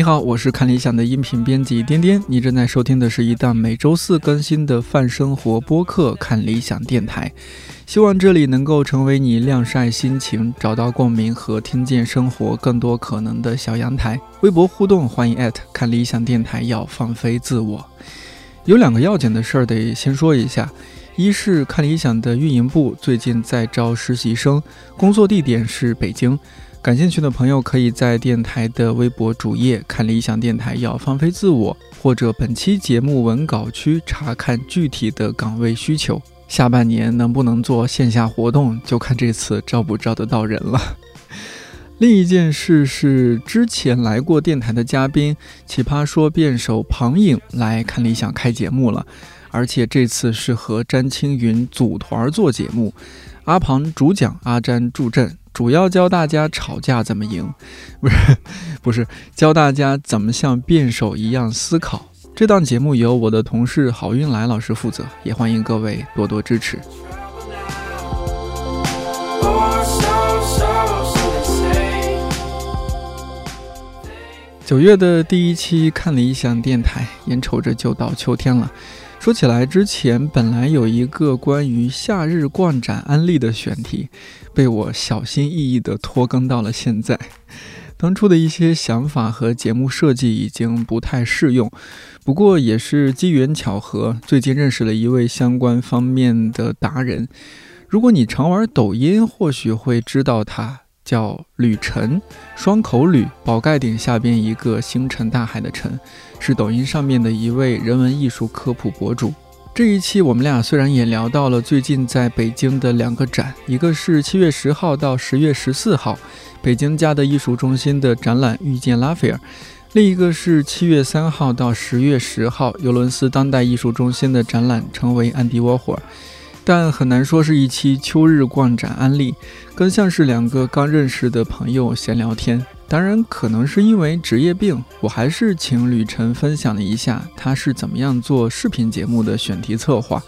你好，我是看理想的音频编辑颠颠。你正在收听的是一档每周四更新的泛生活播客《看理想电台》，希望这里能够成为你晾晒心情、找到共鸣和听见生活更多可能的小阳台。微博互动，欢迎艾特看理想电台，要放飞自我。有两个要紧的事儿得先说一下，一是看理想的运营部最近在招实习生，工作地点是北京。感兴趣的朋友可以在电台的微博主页看理想电台要放飞自我，或者本期节目文稿区查看具体的岗位需求。下半年能不能做线下活动，就看这次招不招得到人了。另一件事是，之前来过电台的嘉宾奇葩说辩手庞颖来看理想开节目了，而且这次是和詹青云组团做节目，阿庞主讲，阿詹助阵。主要教大家吵架怎么赢，不是不是教大家怎么像辩手一样思考。这档节目由我的同事郝运来老师负责，也欢迎各位多多支持。九月的第一期看理想电台，眼瞅着就到秋天了。说起来，之前本来有一个关于夏日逛展安利的选题，被我小心翼翼地拖更到了现在。当初的一些想法和节目设计已经不太适用，不过也是机缘巧合，最近认识了一位相关方面的达人。如果你常玩抖音，或许会知道他。叫吕晨，双口吕，宝盖顶下边一个星辰大海的辰，是抖音上面的一位人文艺术科普博主。这一期我们俩虽然也聊到了最近在北京的两个展，一个是七月十号到十月十四号北京嘉德艺术中心的展览《遇见拉斐尔》，另一个是七月三号到十月十号尤伦斯当代艺术中心的展览《成为安迪沃霍尔》。但很难说是一期秋日逛展安利，更像是两个刚认识的朋友闲聊天。当然，可能是因为职业病，我还是请吕晨分享了一下他是怎么样做视频节目的选题策划，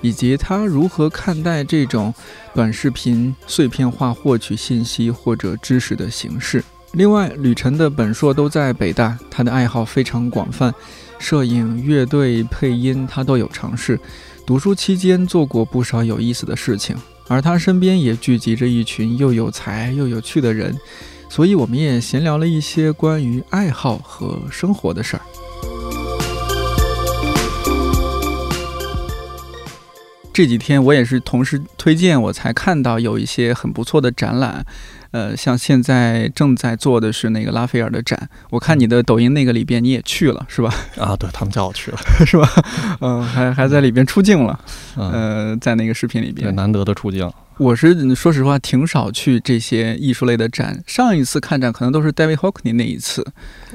以及他如何看待这种短视频碎片化获取信息或者知识的形式。另外，吕晨的本硕都在北大，他的爱好非常广泛，摄影、乐队、配音他都有尝试。读书期间做过不少有意思的事情，而他身边也聚集着一群又有才又有趣的人，所以我们也闲聊了一些关于爱好和生活的事儿。这几天我也是同事推荐我才看到有一些很不错的展览，呃，像现在正在做的是那个拉斐尔的展，我看你的抖音那个里边你也去了是吧？啊，对他们叫我去了，是吧？嗯、还还在里边出镜了。嗯，呃，在那个视频里边，对难得的出镜，我是说实话挺少去这些艺术类的展。上一次看展可能都是 David Hockney 那一次，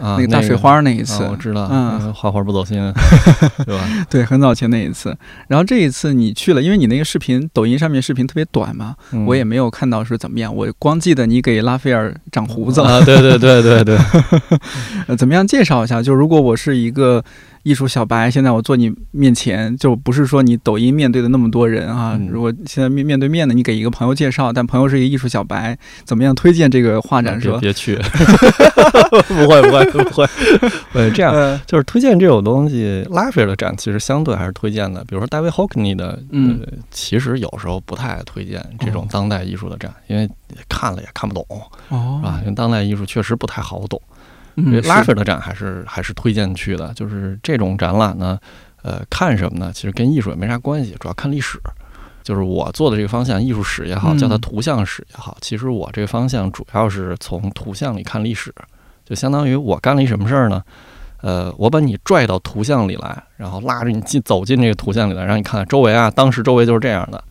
啊，那个大水花那一次，啊我知道，嗯嗯，花花不走心，对吧？对，很早前那一次。然后这一次你去了，因为你那个视频抖音上面视频特别短嘛，嗯我也没有看到是怎么样，我光记得你给拉斐尔长胡子了。啊，对对对对对，呃，怎么样介绍一下？就如果我是一个艺术小白，现在我坐你面前，就不是说你抖音面对的那么多人啊。嗯如果现在面面对面的，你给一个朋友介绍，但朋友是一个艺术小白，怎么样推荐这个画展是吧？别别去，不会不会不会，对，这样呃，就是推荐这种东西，拉斐尔的展其实相对还是推荐的，比如说 David Hockney 的，嗯呃，其实有时候不太推荐这种哦当代艺术的展，因为看了也看不懂，哦是吧？因为当代艺术确实不太好懂。嗯拉是斐尔的展还是还是推荐去的。就是这种展览呢，呃，看什么呢？其实跟艺术也没啥关系，主要看历史。就是我做的这个方向，艺术史也好，嗯叫它图像史也好，其实我这个方向主要是从图像里看历史，就相当于我干了一什么事儿呢？呃，我把你拽到图像里来，然后拉着你进走进这个图像里来，让你看周围啊，当时周围就是这样的。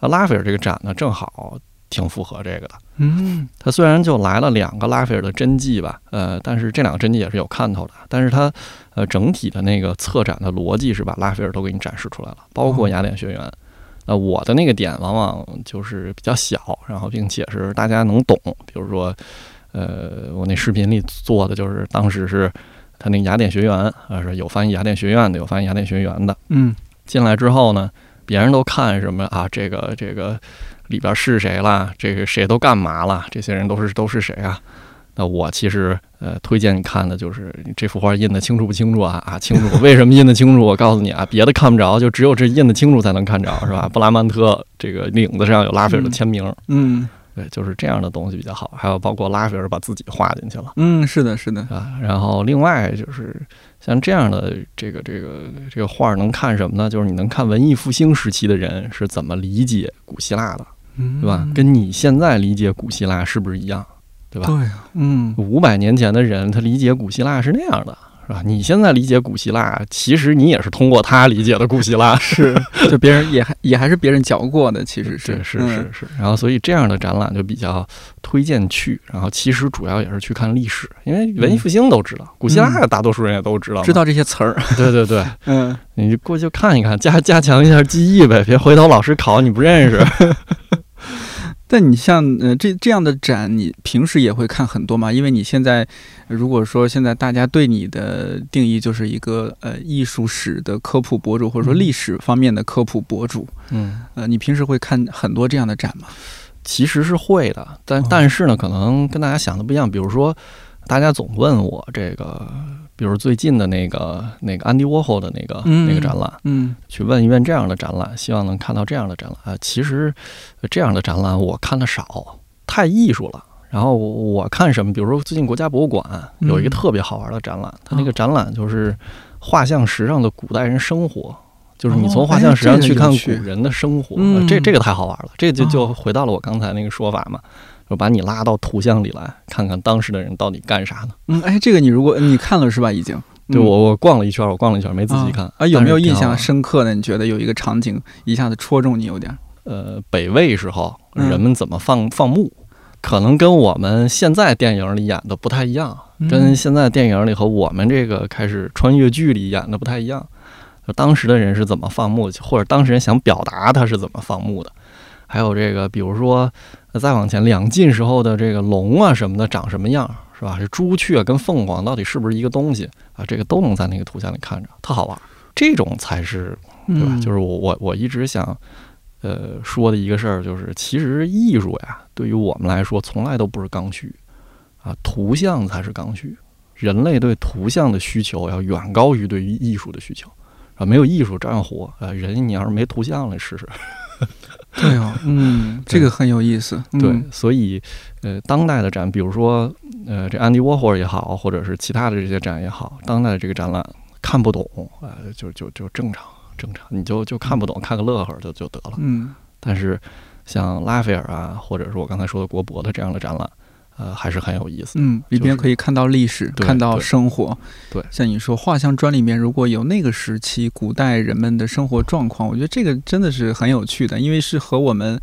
啊，拉斐尔这个展呢，正好挺符合这个的。嗯它虽然就来了两个拉斐尔的真迹吧，呃，但是这两个真迹也是有看头的。但是它，呃，整体的那个策展的逻辑是把拉斐尔都给你展示出来了，包括哦雅典学园。那我的那个点往往就是比较小，然后并且是大家能懂。比如说，呃，我那视频里做的就是当时是他那个雅典学园，啊，是有翻译雅典学院的，有翻译雅典学园的。嗯进来之后呢，别人都看什么啊？这个这个里边是谁啦？这个谁都干嘛了？这些人都是都是谁啊？那我其实呃推荐你看的就是这幅画印的清楚不清楚啊啊清楚，为什么印的清楚？我告诉你啊，别的看不着，就只有这印的清楚才能看着，是吧？布拉曼特这个领子上有拉斐尔的签名，嗯对，就是这样的东西比较好。还有包括拉斐尔把自己画进去了嗯，是的，是的，啊。然后另外就是像这样的这个这个这个画能看什么呢？就是你能看文艺复兴时期的人是怎么理解古希腊的，嗯对吧？跟你现在理解古希腊是不是一样？对吧？对啊，嗯五百年前的人，他理解古希腊是那样的，是吧？你现在理解古希腊，其实你也是通过他理解的古希腊，是，就别人也还也还是别人教过的，其实是是是嗯是是。然后，所以这样的展览就比较推荐去。然后，其实主要也是去看历史，因为文艺复兴都知道，古希腊大多数人也都知道嘛，知道这些词儿，对对对，嗯。你就过去看一看，加加强一下记忆呗，别回头老师考你不认识。但你像呃这这样的展，你平时也会看很多吗？因为你现在如果说现在大家对你的定义就是一个呃艺术史的科普博主，或者说嗯历史方面的科普博主，嗯，呃，你平时会看很多这样的展吗？其实是会的，但哦但是呢，可能跟大家想的不一样。比如说，大家总问我这个，比如最近的那个那个安迪沃霍的那个、嗯那个展览，嗯去问一问这样的展览，希望能看到这样的展览。啊，其实呃这样的展览我看的少，太艺术了。然后我看什么，比如说最近国家博物馆有一个嗯特别好玩的展览，它那哦个展览就是画像石上的古代人生活。就是你哦从画像石上去看古人的生活，这这个太好玩了。这就就哦回到了我刚才那个说法嘛，就把你拉到图像里来，看看当时的人到底干啥呢？嗯，哎，这个你如果你看了是吧？已经 对我我逛了一圈，我逛了一圈，没仔细看啊啊，有没有印象深刻的？你觉得有一个场景一下子戳中你有点儿？呃，北魏时候嗯人们怎么放放牧，可能跟我们现在电影里演的不太一样，嗯跟现在电影里和我们这个开始穿越剧里演的不太一样。就当时的人是怎么放牧，或者当时人想表达他是怎么放牧的，还有这个，比如说呃再往前，两晋时候的这个龙啊什么的长什么样，是吧？这朱雀跟凤凰到底是不是一个东西啊？这个都能在那个图像里看着，特好玩。这种才是对吧？嗯就是我我我一直想，呃，说的一个事儿，就是其实艺术呀，对于我们来说，从来都不是刚需啊，图像才是刚需。人类对图像的需求要远高于对于艺术的需求啊，没有艺术照样活啊。人你要是没图像了，试试。对哦，嗯，这个很有意思。嗯对，所以呃，当代的展，比如说呃，这安迪沃霍尔也好，或者是其他的这些展也好，当代的这个展览看不懂，呃，就就就正常正常，你就就看不懂，看个乐呵就就得了。嗯但是像拉斐尔啊，或者是我刚才说的国博的这样的展览，呃，还是很有意思。嗯，里边可以看到历史，对看到生活。对像你说画像砖里面如果有那个时期古代人们的生活状况，我觉得这个真的是很有趣的，因为是和我们。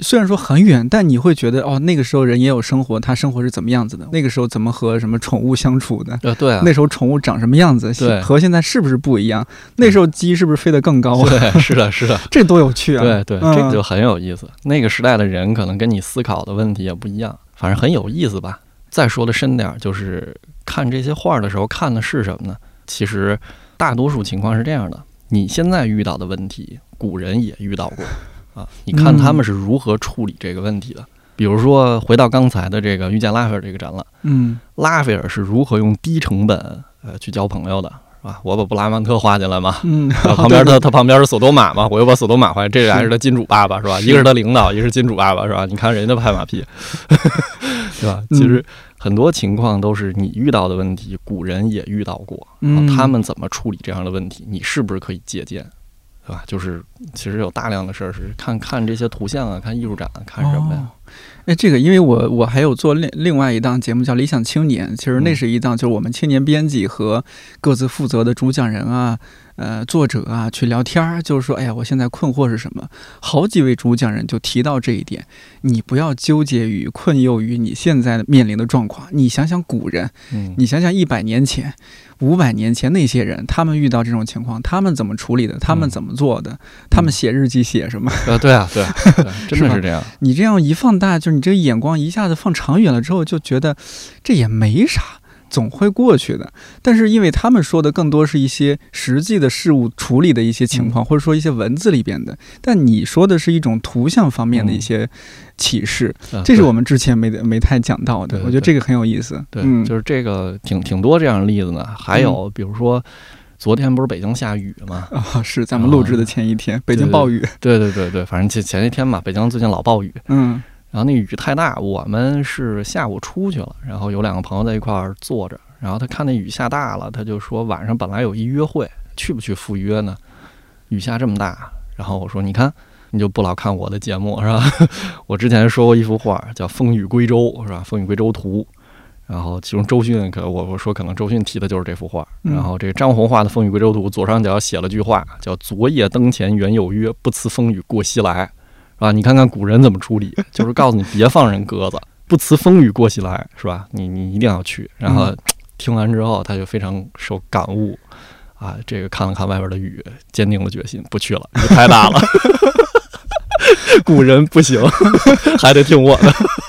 虽然说很远，但你会觉得哦，那个时候人也有生活，他生活是怎么样子的？那个时候怎么和什么宠物相处的？呃，对啊，那时候宠物长什么样子？对和现在是不是不一样？那时候鸡是不是飞得更高啊？对，是的，是的，这多有趣啊！对对，嗯这个就很有意思。那个时代的人可能跟你思考的问题也不一样，反正很有意思吧。再说的深点儿，就是看这些画儿的时候看的是什么呢？其实大多数情况是这样的：你现在遇到的问题，古人也遇到过 啊。你看他们是如何处理这个问题的。比如说，回到刚才的这个遇见拉斐尔这个展览，嗯拉斐尔是如何用低成本呃去交朋友的，是吧？我把布拉曼特画进来嘛，嗯，啊，旁边对他他旁边是索多玛嘛，我又把索多玛画，这俩是他金主爸爸是吧？是一个是他领导，一个是金主爸爸是吧？你看人家拍马屁，对吧？嗯其实很多情况都是你遇到的问题，古人也遇到过，嗯啊他们怎么处理这样的问题，你是不是可以借鉴？对吧？就是其实有大量的事儿是看看这些图像啊，看艺术展啊，看什么呀？哦哎，这个因为我我还有做另另外一档节目叫《理想青年》，其实那嗯是一档就是我们青年编辑和各自负责的主讲人啊、呃作者啊去聊天儿，就是说，哎呀，我现在困惑是什么？好几位主讲人就提到这一点，你不要纠结于困囿于你现在面临的状况，你想想古人，嗯，你想想一百年前、五百年前那些人，他们遇到这种情况，他们怎么处理的？他们嗯怎么做的？他们写日记写什么？呃，对啊，对啊，对啊 真的是这样。你这样一放大，就是你这个眼光一下子放长远了之后，就觉得这也没啥，总会过去的。但是因为他们说的更多是一些实际的事物处理的一些情况，或者说一些文字里边的，但你说的是一种图像方面的一些启示，呃这是我们之前没没太讲到的。我觉得这个很有意思。对，嗯，就是这个挺挺多这样的例子呢。还有比如说，昨天不是北京下雨吗？啊、是咱们录制的前一天，北京暴雨。对对对对，反正前前一天嘛，北京最近老暴雨，嗯然后那雨太大，我们是下午出去了，然后有两个朋友在一块儿坐着，然后他看那雨下大了，他就说晚上本来有一约会，去不去赴约呢？雨下这么大，然后我说你看。你就不老看我的节目是吧？我之前说过一幅画叫《风雨归舟》是吧？《风雨归舟图》，然后其中周迅可我我说可能周迅提的就是这幅画，嗯然后这个张红画的《风雨归舟图》左上角写了句话叫“昨夜灯前原有约，不辞风雨过西来”，是吧？你看看古人怎么处理，就是告诉你别放人鸽子，不辞风雨过西来，是吧？你你一定要去。然后嗯听完之后，他就非常受感悟，啊，这个看了看外边的雨，坚定了决心不去了，雨太大了。古人不行，还得听我的，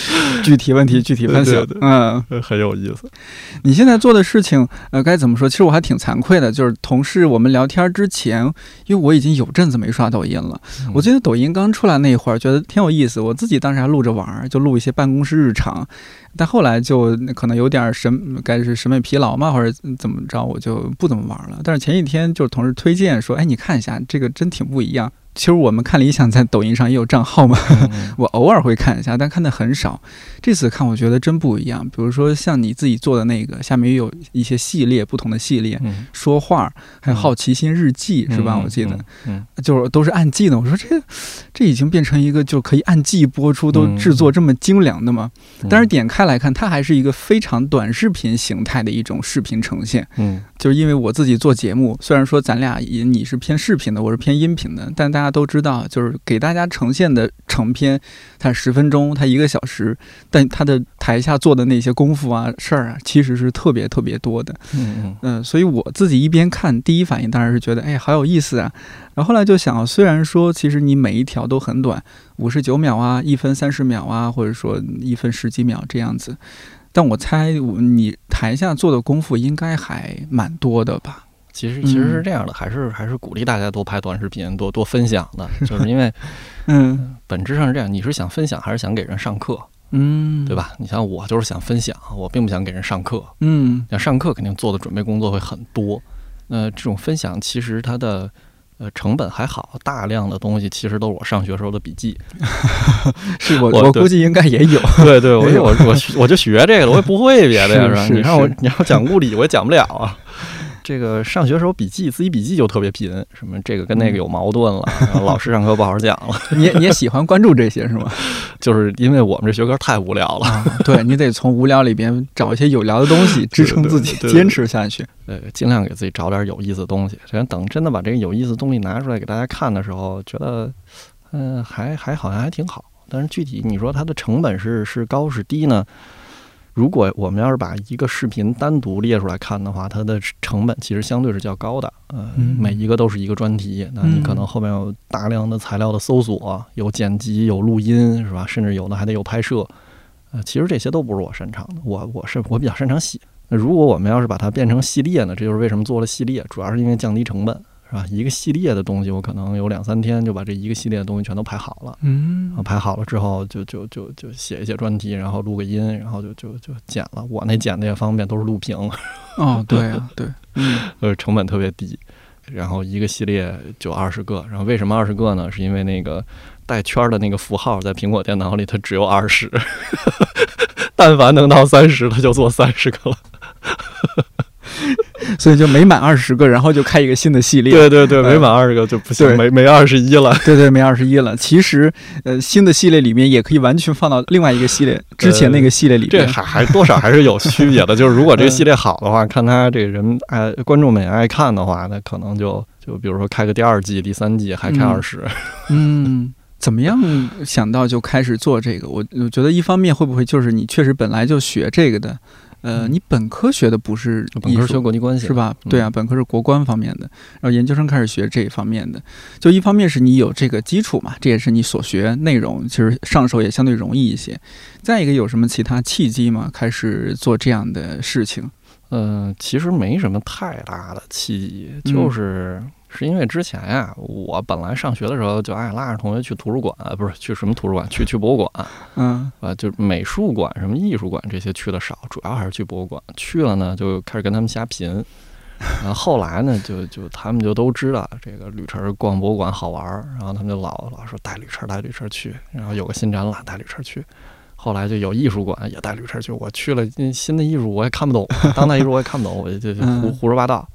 具体问题具体分析。对对对嗯，很有意思。你现在做的事情，呃，该怎么说？其实我还挺惭愧的，就是同事我们聊天之前，因为我已经有阵子没刷抖音了。嗯我记得抖音刚出来那会儿，觉得挺有意思，我自己当时还录着玩儿，就录一些办公室日常。但后来就可能有点审，该是审美疲劳嘛，或者怎么着，我就不怎么玩了。但是前几天就是同事推荐说，哎，你看一下这个真挺不一样。其实我们看理想在抖音上也有账号嘛，嗯 我偶尔会看一下，但看的很少。这次看我觉得真不一样。比如说像你自己做的那个，下面也有一些系列，不同的系列，嗯，说话，还有好奇心日记，是吧？嗯我记得，嗯，就是都是按季的。我说这这已经变成一个就可以按季播出，都嗯制作这么精良的吗？嗯但是，点开来看，它还是一个非常短视频形态的一种视频呈现。嗯就是因为我自己做节目，虽然说咱俩也你是偏视频的，我是偏音频的，但大家都知道，就是给大家呈现的成片，它十分钟，它一个小时，但它的台下做的那些功夫啊、事儿啊，其实是特别特别多的。嗯嗯嗯，所以我自己一边看，第一反应当然是觉得，哎，好有意思啊。然后后来就想，虽然说其实你每一条都很短，五十九秒啊，一分三十秒啊，或者说一分十几秒这样子，但我猜你台下做的功夫应该还蛮多的吧？其实其实是嗯这样的，还是还是鼓励大家多拍短视频，多多分享的，就是因为 嗯本质上是这样，你是想分享还是想给人上课，嗯，对？吧？你像我就是想分享，我并不想给人上课。嗯想上课肯定做的准备工作会很多，那这种分享其实它的呃成本还好，大量的东西其实都是我上学时候的笔记。是我我我估计应该也有。对对，我我我我就学这个了，我也不会别的呀，是吧你让我你让我讲物理，我也讲不了啊。这个上学时候笔记，自己笔记就特别贫，什么这个跟那个有矛盾了，然 后老师上课不好好讲了，你也你也喜欢关注这些是吗？就是因为我们这学科太无聊了。啊，对你得从无聊里边找一些有聊的东西支撑自己坚持下去。呃，尽量给自己找点有意思的东西。这样等真的把这个有意思的东西拿出来给大家看的时候，觉得，嗯、还还好像还挺好。但是具体你说它的成本是是高是低呢？如果我们要是把一个视频单独列出来看的话，它的成本其实相对是较高的。呃，嗯每一个都是一个专题，那你可能后面有大量的材料的搜索，有剪辑，有录音，是吧？甚至有的还得有拍摄。呃，其实这些都不是我擅长的，我我是我比较擅长写。那如果我们要是把它变成系列呢？这就是为什么做了系列，主要是因为降低成本，是吧？一个系列的东西，我可能有两三天就把这一个系列的东西全都排好了。嗯排好了之后就，就就就写一写专题，然后录个音，然后就就就剪了。我那剪的也方便，都是录屏，哦，对啊，对，嗯呃，成本特别低。然后一个系列就二十个，然后为什么二十个呢？是因为那个带圈儿的那个符号在苹果电脑里它只有二十，但凡能到三十，它就做三十个了。所以就每满二十个，然后就开一个新的系列。对对对，呃没满二十个就不行，对没没二十一了。对 对，没二十一了。其实，呃，新的系列里面也可以完全放到另外一个系列之前那个系列里这。还还多少还是有区别的。就是如果这个系列好的话，看他这个人爱观众们也爱看的话，那可能就就比如说开个第二季、第三季还开嗯二十。嗯，怎么样想到就开始做这个？我我觉得一方面会不会就是你确实本来就学这个的，呃，你本科学的不是本科学国际关系是？吧？嗯对啊，本科是国关方面的，然后研究生开始学这一方面的。就一方面是你有这个基础嘛，这也是你所学内容，其实上手也相对容易一些。再一个，有什么其他契机吗？开始做这样的事情？呃，其实没什么太大的契机，嗯就是、是因为之前呀，我本来上学的时候就爱拉着同学去图书馆，呃不是去什么图书馆，去去博物馆，嗯啊，就是美术馆、什么艺术馆这些去的少，主要还是去博物馆。去了呢，就开始跟他们瞎贫。然后后来呢，就就他们就都知道这个吕晨逛博物馆好玩儿，然后他们就老老说带吕晨带吕晨去，然后有个新展览带吕晨去。后来就有艺术馆也带吕晨去，我去了嗯新的艺术我也看不懂，当代艺术我也看不懂，我就就就胡嗯胡说八道。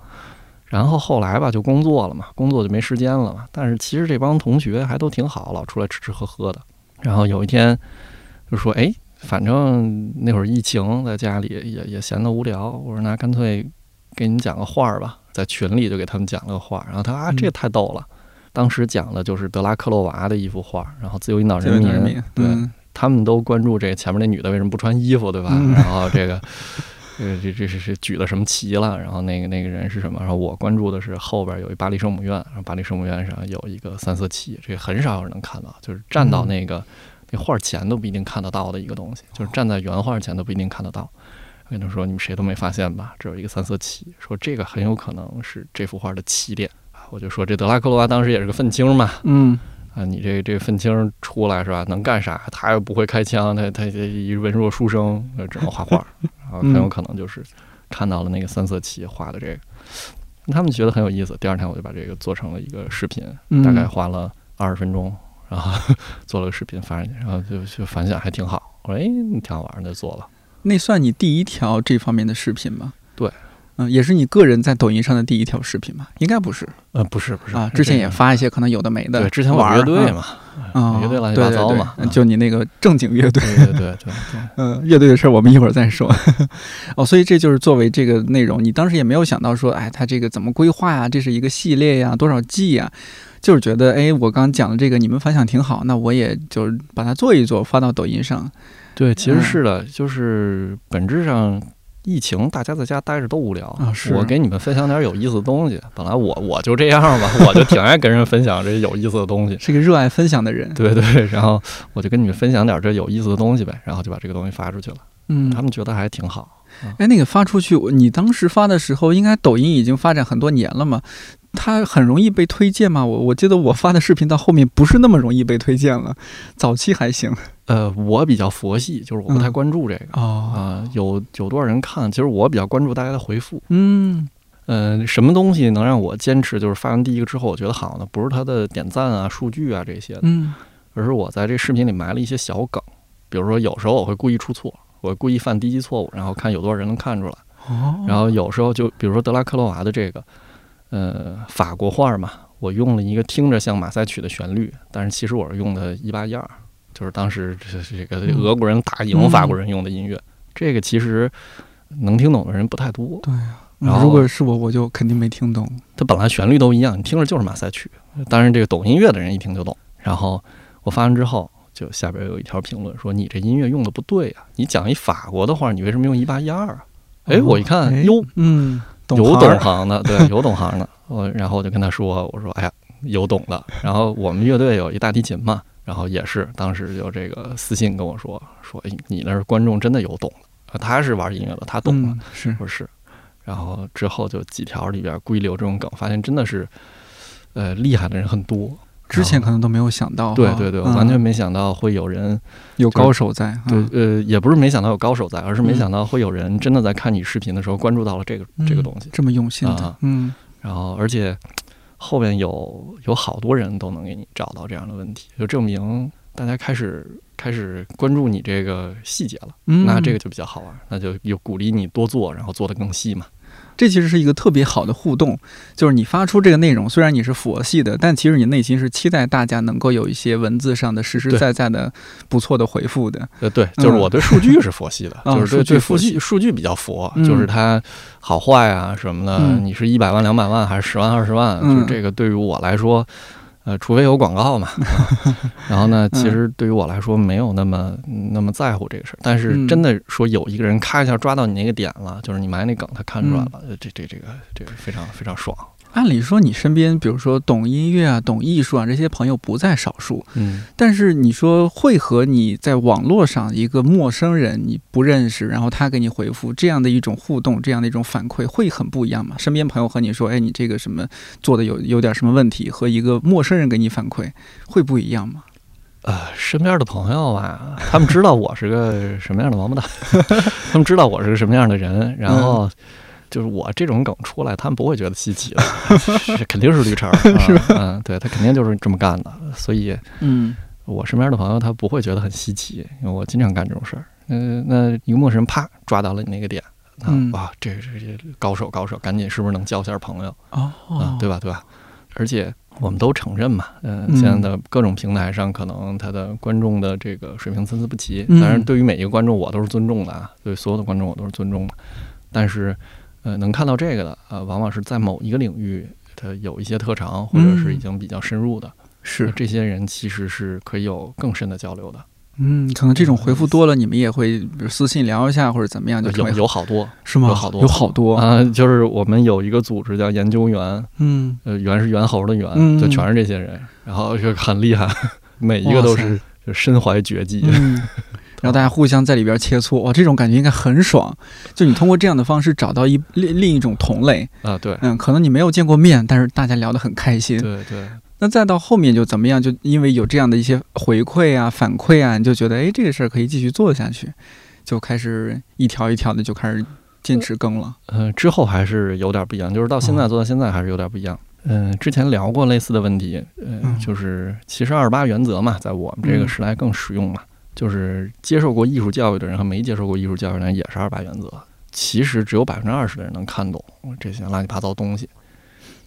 然后后来吧，就工作了嘛，工作就没时间了嘛。但是其实这帮同学还都挺好，老出来吃吃喝喝的。然后有一天就说：“哎，反正那会儿疫情，在家里也也闲得无聊，我说那干脆给你们讲个画儿吧。”在群里就给他们讲了个画儿，然后他啊，嗯这也太逗了。当时讲的就是德拉克洛娃的一幅画儿，然后自由引导人民，对、嗯他们都关注这前面那女的为什么不穿衣服，对吧？嗯然后这个。这这这是是举了什么旗了？然后那个那个人是什么？然后我关注的是后边有一巴黎圣母院，然后巴黎圣母院上有一个三色旗，这个很少有人能看到，就是站到嗯那个、那画前都不一定看得到的一个东西，就是站在原画前都不一定看得到。我跟他说，你们谁都没发现吧？这有一个三色旗，说这个很有可能是这幅画的起点啊。我就说这德拉克罗娃当时也是个愤青嘛，嗯 啊，你这这愤青出来是吧？能干啥？他又不会开枪，他他他一文弱书生，呃只能画画，然后很有可能就是看到了那个三色旗画的这个，他们觉得很有意思。第二天我就把这个做成了一个视频，嗯，大概花了二十分钟，然后 做了个视频发上去，然后就就反响还挺好。我说哎，挺好玩的，就做了。那算你第一条这方面的视频吗？对。嗯，也是你个人在抖音上的第一条视频吗？应该不是呃，不是不是啊，之前也发一些可能有的没的，对，之前我玩儿乐队嘛，啊，乐队乱七对对对八糟嘛，就你那个正经乐队，对对对对对。嗯，乐队的事儿我们一会儿再说。哦，所以这就是作为这个内容，你当时也没有想到说，哎，它这个怎么规划呀？这是一个系列呀，多少季呀？就是觉得，哎，我刚刚讲的这个你们反响挺好，那我也就把它做一做，发到抖音上。对，其实嗯是的，就是本质上，疫情大家在家待着都无聊啊是我给你们分享点有意思的东西。本来我我就这样吧，我就挺爱跟人分享这有意思的东西。是个热爱分享的人，对对，然后我就跟你们分享点这有意思的东西呗，然后就把这个东西发出去了。嗯他，们觉得还挺好。哎，那个发出去，你当时发的时候，应该抖音已经发展很多年了嘛？它很容易被推荐吗？我我记得我发的视频到后面不是那么容易被推荐了，早期还行呃，我比较佛系，就是我不太嗯关注这个哦，啊、有有多少人看？其实我比较关注大家的回复。嗯嗯、什么东西能让我坚持？就是发完第一个之后，我觉得好呢，不是它的点赞啊、数据啊这些的，嗯而是我在这视频里埋了一些小梗，比如说有时候我会故意出错，我故意犯低级错误，然后看有多少人能看出来。哦，然后有时候就比如说德拉克洛娃的这个，呃，法国画嘛，我用了一个听着像马赛曲的旋律，但是其实我是用的一八一二，就是当时这这个嗯俄国人打赢法国人用的音乐。这个其实能听懂的人不太多，对啊，然后如果是我，我就肯定没听懂。它本来旋律都一样，你听着就是马赛曲。当然，这个懂音乐的人一听就懂。然后我发完之后，就下边有一条评论说：“你这音乐用的不对啊！你讲一法国的话，你为什么用一八一二啊？”哎，我一看，哎哟，嗯，懂有懂行的，对，有懂行的。我然后我就跟他说：“我说，哎呀，有懂的。”然后我们乐队有一大提琴嘛，然后也是当时就这个私信跟我说：“说，哎，你那儿观众真的有懂的，啊他是玩音乐的，他懂了。嗯、是不是，然后之后就几条里边故意留这种梗，发现真的是，呃，厉害的人很多。之前可能都没有想到。对对对，完全没想到会有人，有高手在。对嗯，呃，也不是没想到有高手在，而是没嗯想到会有人真的在看你视频的时候关注到了这个这个东西。这么用心的啊，嗯然后而且后边有有好多人都能给你找到这样的问题，就证明大家开始开始关注你这个细节了，嗯，那这个就比较好玩，那就有鼓励你多做，然后做得更细嘛。这其实是一个特别好的互动，就是你发出这个内容，虽然你是佛系的，但其实你内心是期待大家能够有一些文字上的实实在在的不错的回复的。呃，对，就是我对数据是佛系的，啊就是对数据对数佛系据数据比较佛，嗯就是它好坏啊什么的，嗯你是一百万、两百万还是十万、二十万，嗯就这个对于我来说，呃，除非有广告嘛。啊然后呢，嗯其实对于我来说没有那么那么在乎这个事儿，但是嗯真的说有一个人咔一下抓到你那个点了，就是你埋那梗，他看出来嗯了，呃这这这个这个非常非常爽。按理说，你身边比如说懂音乐啊、懂艺术啊这些朋友不在少数，嗯，但是你说会和你在网络上一个陌生人你不认识，然后他给你回复这样的一种互动，这样的一种反馈，会很不一样吗？身边朋友和你说，哎，你这个什么做的有有点什么问题，和一个陌生人给你反馈会不一样吗？呃，身边的朋友吧，他们知道我是个什么样的王八蛋，他们知道我是个什么样的人，然后就是我这种梗出来，他们不会觉得稀奇的，是肯定是绿茶儿，是吧？嗯，对他肯定就是这么干的，所以嗯我身边的朋友他不会觉得很稀奇，因为我经常干这种事儿。嗯、那一个陌生人啪抓到了你那个点，啊，嗯哇，这这这高手高手，赶紧是不是能交下朋友？哦啊，对吧？对吧？而且我们都承认嘛，呃，嗯现在的各种平台上，可能他的观众的这个水平参差不齐。嗯当然，对于每一个观众，我都是尊重的啊，对所有的观众我都是尊重的。但是，呃，能看到这个的，呃，往往是在某一个领域，他有一些特长，或者是已经比较深入的，是，这些人其实是可以有更深的交流的。嗯，可能这种回复多了，你们也会比如私信聊一下或者怎么样，就成有为有好多是吗？有好多有好多，啊、就是我们有一个组织叫研究员，嗯呃，猿是猿猴的猿，嗯就全是这些人，然后就很厉害，每一个都是就身怀绝技。嗯。然后大家互相在里边切磋，哇，这种感觉应该很爽。就你通过这样的方式找到一另另一种同类，啊，对嗯，可能你没有见过面，但是大家聊得很开心。对对，那再到后面就怎么样？就因为有这样的一些回馈啊、反馈啊，你就觉得哎，这个事儿可以继续做下去，就开始一条一条的就开始坚持更了。呃，之后还是有点不一样，就是到现在哦做到现在还是有点不一样。嗯、之前聊过类似的问题，呃，嗯就是其实二八原则嘛，在我们这个嗯时代更实用嘛，就是接受过艺术教育的人和没接受过艺术教育的人也是二八原则。其实只有百分之二十的人能看懂这些乱七八糟东西，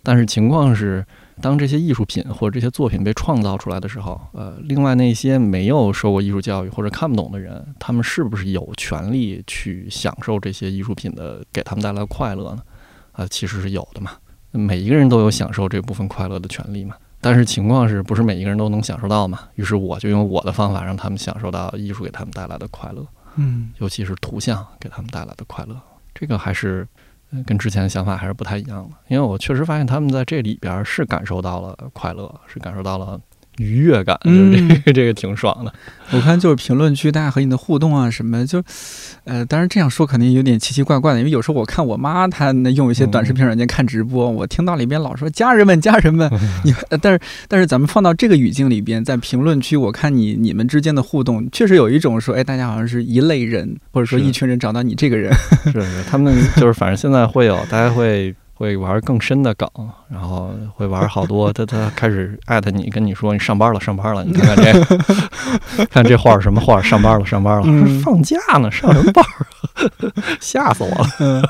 但是情况是，当这些艺术品或者这些作品被创造出来的时候，呃，另外那些没有受过艺术教育或者看不懂的人，他们是不是有权利去享受这些艺术品的给他们带来的快乐呢？啊、其实是有的嘛，每一个人都有享受这部分快乐的权利嘛。但是情况是不是每一个人都能享受到嘛？于是我就用我的方法让他们享受到艺术给他们带来的快乐，嗯尤其是图像给他们带来的快乐。这个还是呃跟之前的想法还是不太一样的，因为我确实发现他们在这里边是感受到了快乐，是感受到了愉悦感，就是这个、这个挺爽的。我看就是评论区大家和你的互动啊什么，就，呃，当然这样说肯定有点奇奇怪怪的，因为有时候我看我妈她那用一些短视频软件看直播，我听到里边老说家人们家人们，你，呃但是但是咱们放到这个语境里边，在评论区，我看你你们之间的互动，确实有一种说，哎，大家好像是一类人，或者说一群人找到你这个人，是是，他们就是反正现在会有，大家会会玩更深的梗，然后会玩好多。他他开始艾特你，跟你说你上班了，上班了，你看 看这个，看这画儿什么画儿？上班了，上班了，嗯放假呢，上什么班儿？吓死我了。嗯，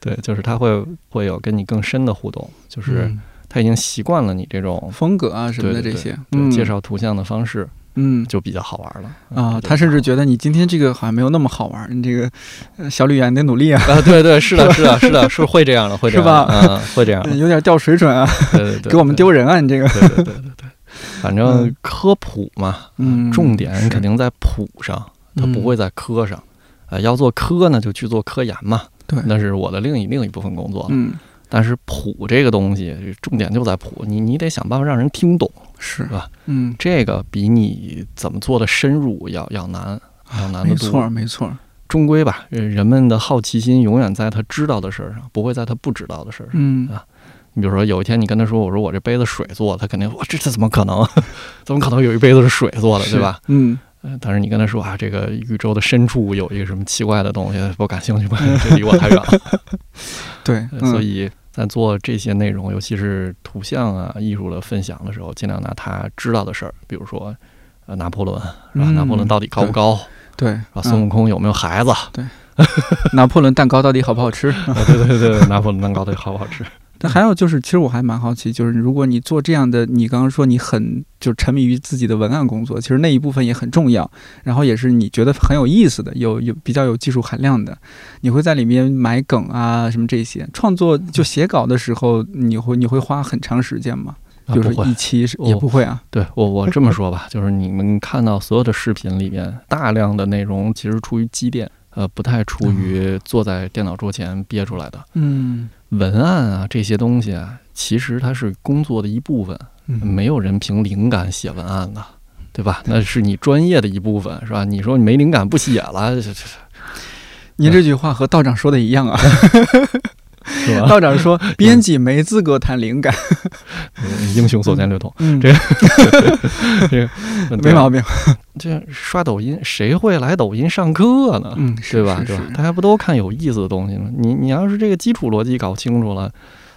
对，就是他会会有跟你更深的互动，就是他已经习惯了你这种风格啊什么的这些，介绍图像的方式，嗯。就比较好玩了。啊，他甚至觉得你今天这个好像没有那么好玩，你这个呃小吕啊你得努力啊，啊，对对，是的，是的，是的，是会这样的，会这样，是吧？嗯，会这样，有点掉水准啊，对对对，给我们丢人啊，你这个，对对对对对，反正嗯。科普嘛，嗯重点肯定在普上，它不会在科上。呃，要做科呢，就去做科研嘛，对，那是我的另一另一部分工作。嗯，但是普这个东西，重点就在普，你你得想办法让人听懂，是吧？嗯，这个比你怎么做的深入要要难，要难得多没错多。没错，终归吧，呃人们的好奇心永远在他知道的事儿上，不会在他不知道的事儿上。嗯啊你比如说，有一天你跟他说：“我说我这杯子水做的，他肯定我，这这怎么可能？怎么可能有一杯子是水做的，对吧？嗯，呃，但是你跟他说啊，这个宇宙的深处有一个什么奇怪的东西，不感兴趣吧？这离我太远了。对，所以在做这些内容，尤其是图像啊、艺术的分享的时候，尽量拿他知道的事儿，比如说呃拿破仑，是吧？嗯拿破仑到底高不高？对，啊，孙悟空有没有孩子？对 拿破仑蛋糕到底好不好吃？对对对，拿破仑蛋糕到底好不好吃？但还有就是，其实我还蛮好奇，就是如果你做这样的，你刚刚说你很就沉迷于自己的文案工作，其实那一部分也很重要，然后也是你觉得很有意思的，有有比较有技术含量的，你会在里面埋梗啊什么这些。创作就写稿的时候，你会你会花很长时间吗？比如啊不会说一期是我也不会啊。对我，我这么说吧，就是你们看到所有的视频里面，大量的内容其实出于积淀，呃，不太出于坐在电脑桌前憋出来的。嗯文案啊，这些东西啊，其实它是工作的一部分，嗯，没有人凭灵感写文案的，对吧？那是你专业的一部分，是吧？你说你没灵感不写了，这这这您这句话和道长说的一样啊。是吧？道长说，编辑没资格谈灵感。嗯英雄所见略同，嗯，这这个 没毛病。这刷抖音，谁会来抖音上课呢？嗯，是对吧？对吧大家不都看有意思的东西吗？你你要是这个基础逻辑搞清楚了，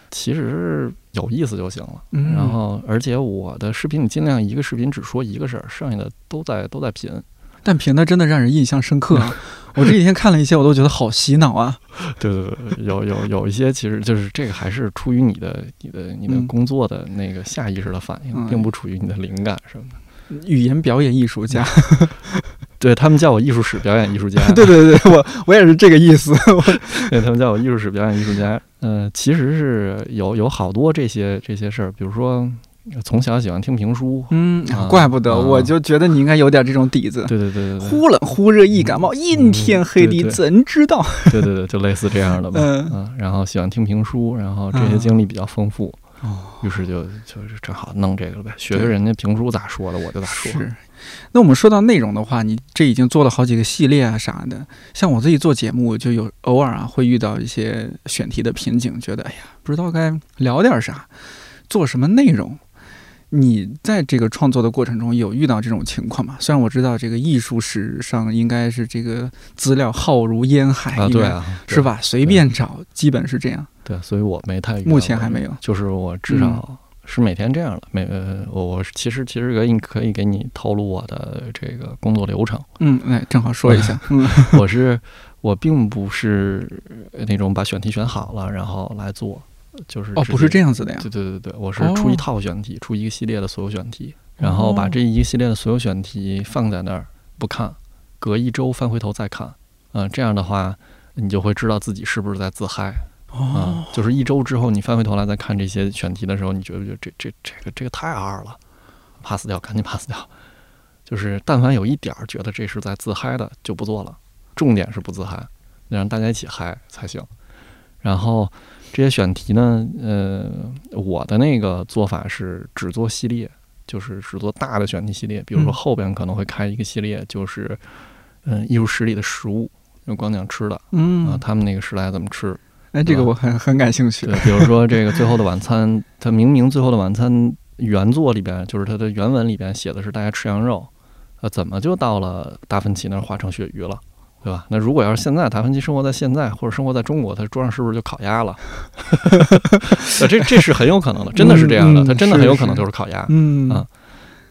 其实有意思就行了。嗯然后，而且我的视频，你尽量一个视频只说一个事儿，剩下的都在都在品。但评的真的让人印象深刻啊！我这几天看了一些，我都觉得好洗脑啊。对对对，有有有一些其实就是这个还是出于你的你的你的嗯工作的那个下意识的反应，嗯并不出于你的灵感什么的。语言表演艺术家，对他们叫我艺术史表演艺术家，对对对，我我也是这个意思。对他们叫我艺术史表演艺术家。嗯、其实是有有好多这些这些事儿，比如说呃从小喜欢听评书，嗯啊，怪不得，啊我就觉得你应该有点这种底子。对对对对对，忽冷忽热易感冒，阴天黑地怎知道？对对对，就类似这样的吧。嗯嗯，然后喜欢听评书，然后这些啊经历比较丰富，哦，于是就就是正好弄这个了呗，学学人家评书咋说的，我就咋说。是。那我们说到内容的话，你这已经做了好几个系列啊啥的。像我自己做节目，就有偶尔啊会遇到一些选题的瓶颈，觉得哎呀不知道该聊点啥，做什么内容。你在这个创作的过程中有遇到这种情况吗？虽然我知道这个艺术史上应该是这个资料浩如烟海，啊，对啊，对是？吧？随便找，基本是这样。对，所以我没太遇到目前还没有就是我至少是每天这样的。每呃，我我其实其实可以可以给你透露我的这个工作流程。嗯，哎正好说一下。嗯我是我并不是那种把选题选好了然后来做，就是哦，不是这样子的呀。对对对对，我是哦出一套选题，出一个系列的所有选题，然后把哦这一个系列的所有选题放在那儿不看，隔一周翻回头再看，嗯、这样的话你就会知道自己是不是在自嗨啊、哦，就是一周之后你翻回头来再看这些选题的时候，你觉不觉得这这这个这个太二了，pass 掉，赶紧 pass 掉。就是但凡有一点儿觉得这是在自嗨的，就不做了。重点是不自嗨，得让大家一起嗨才行。然后这些选题呢，呃，我的那个做法是只做系列，就是只做大的选题系列。比如说嗯后边可能会开一个系列，就是嗯，艺术史里的食物，就光讲吃的啊，嗯，他们那个时代怎么吃。哎，这个我很很感兴趣对，。比如说这个《最后的晚餐》，它明明《最后的晚餐》原作里边，就是它的原文里边写的是大家吃羊肉，呃，怎么就到了达芬奇那儿化成鳕鱼了？对吧？那如果要是现在达芬奇生活在现在，或者生活在中国，他桌上是不是就烤鸭了？呃这这是很有可能的，真的是这样的，他真的很有可能就是烤鸭。嗯啊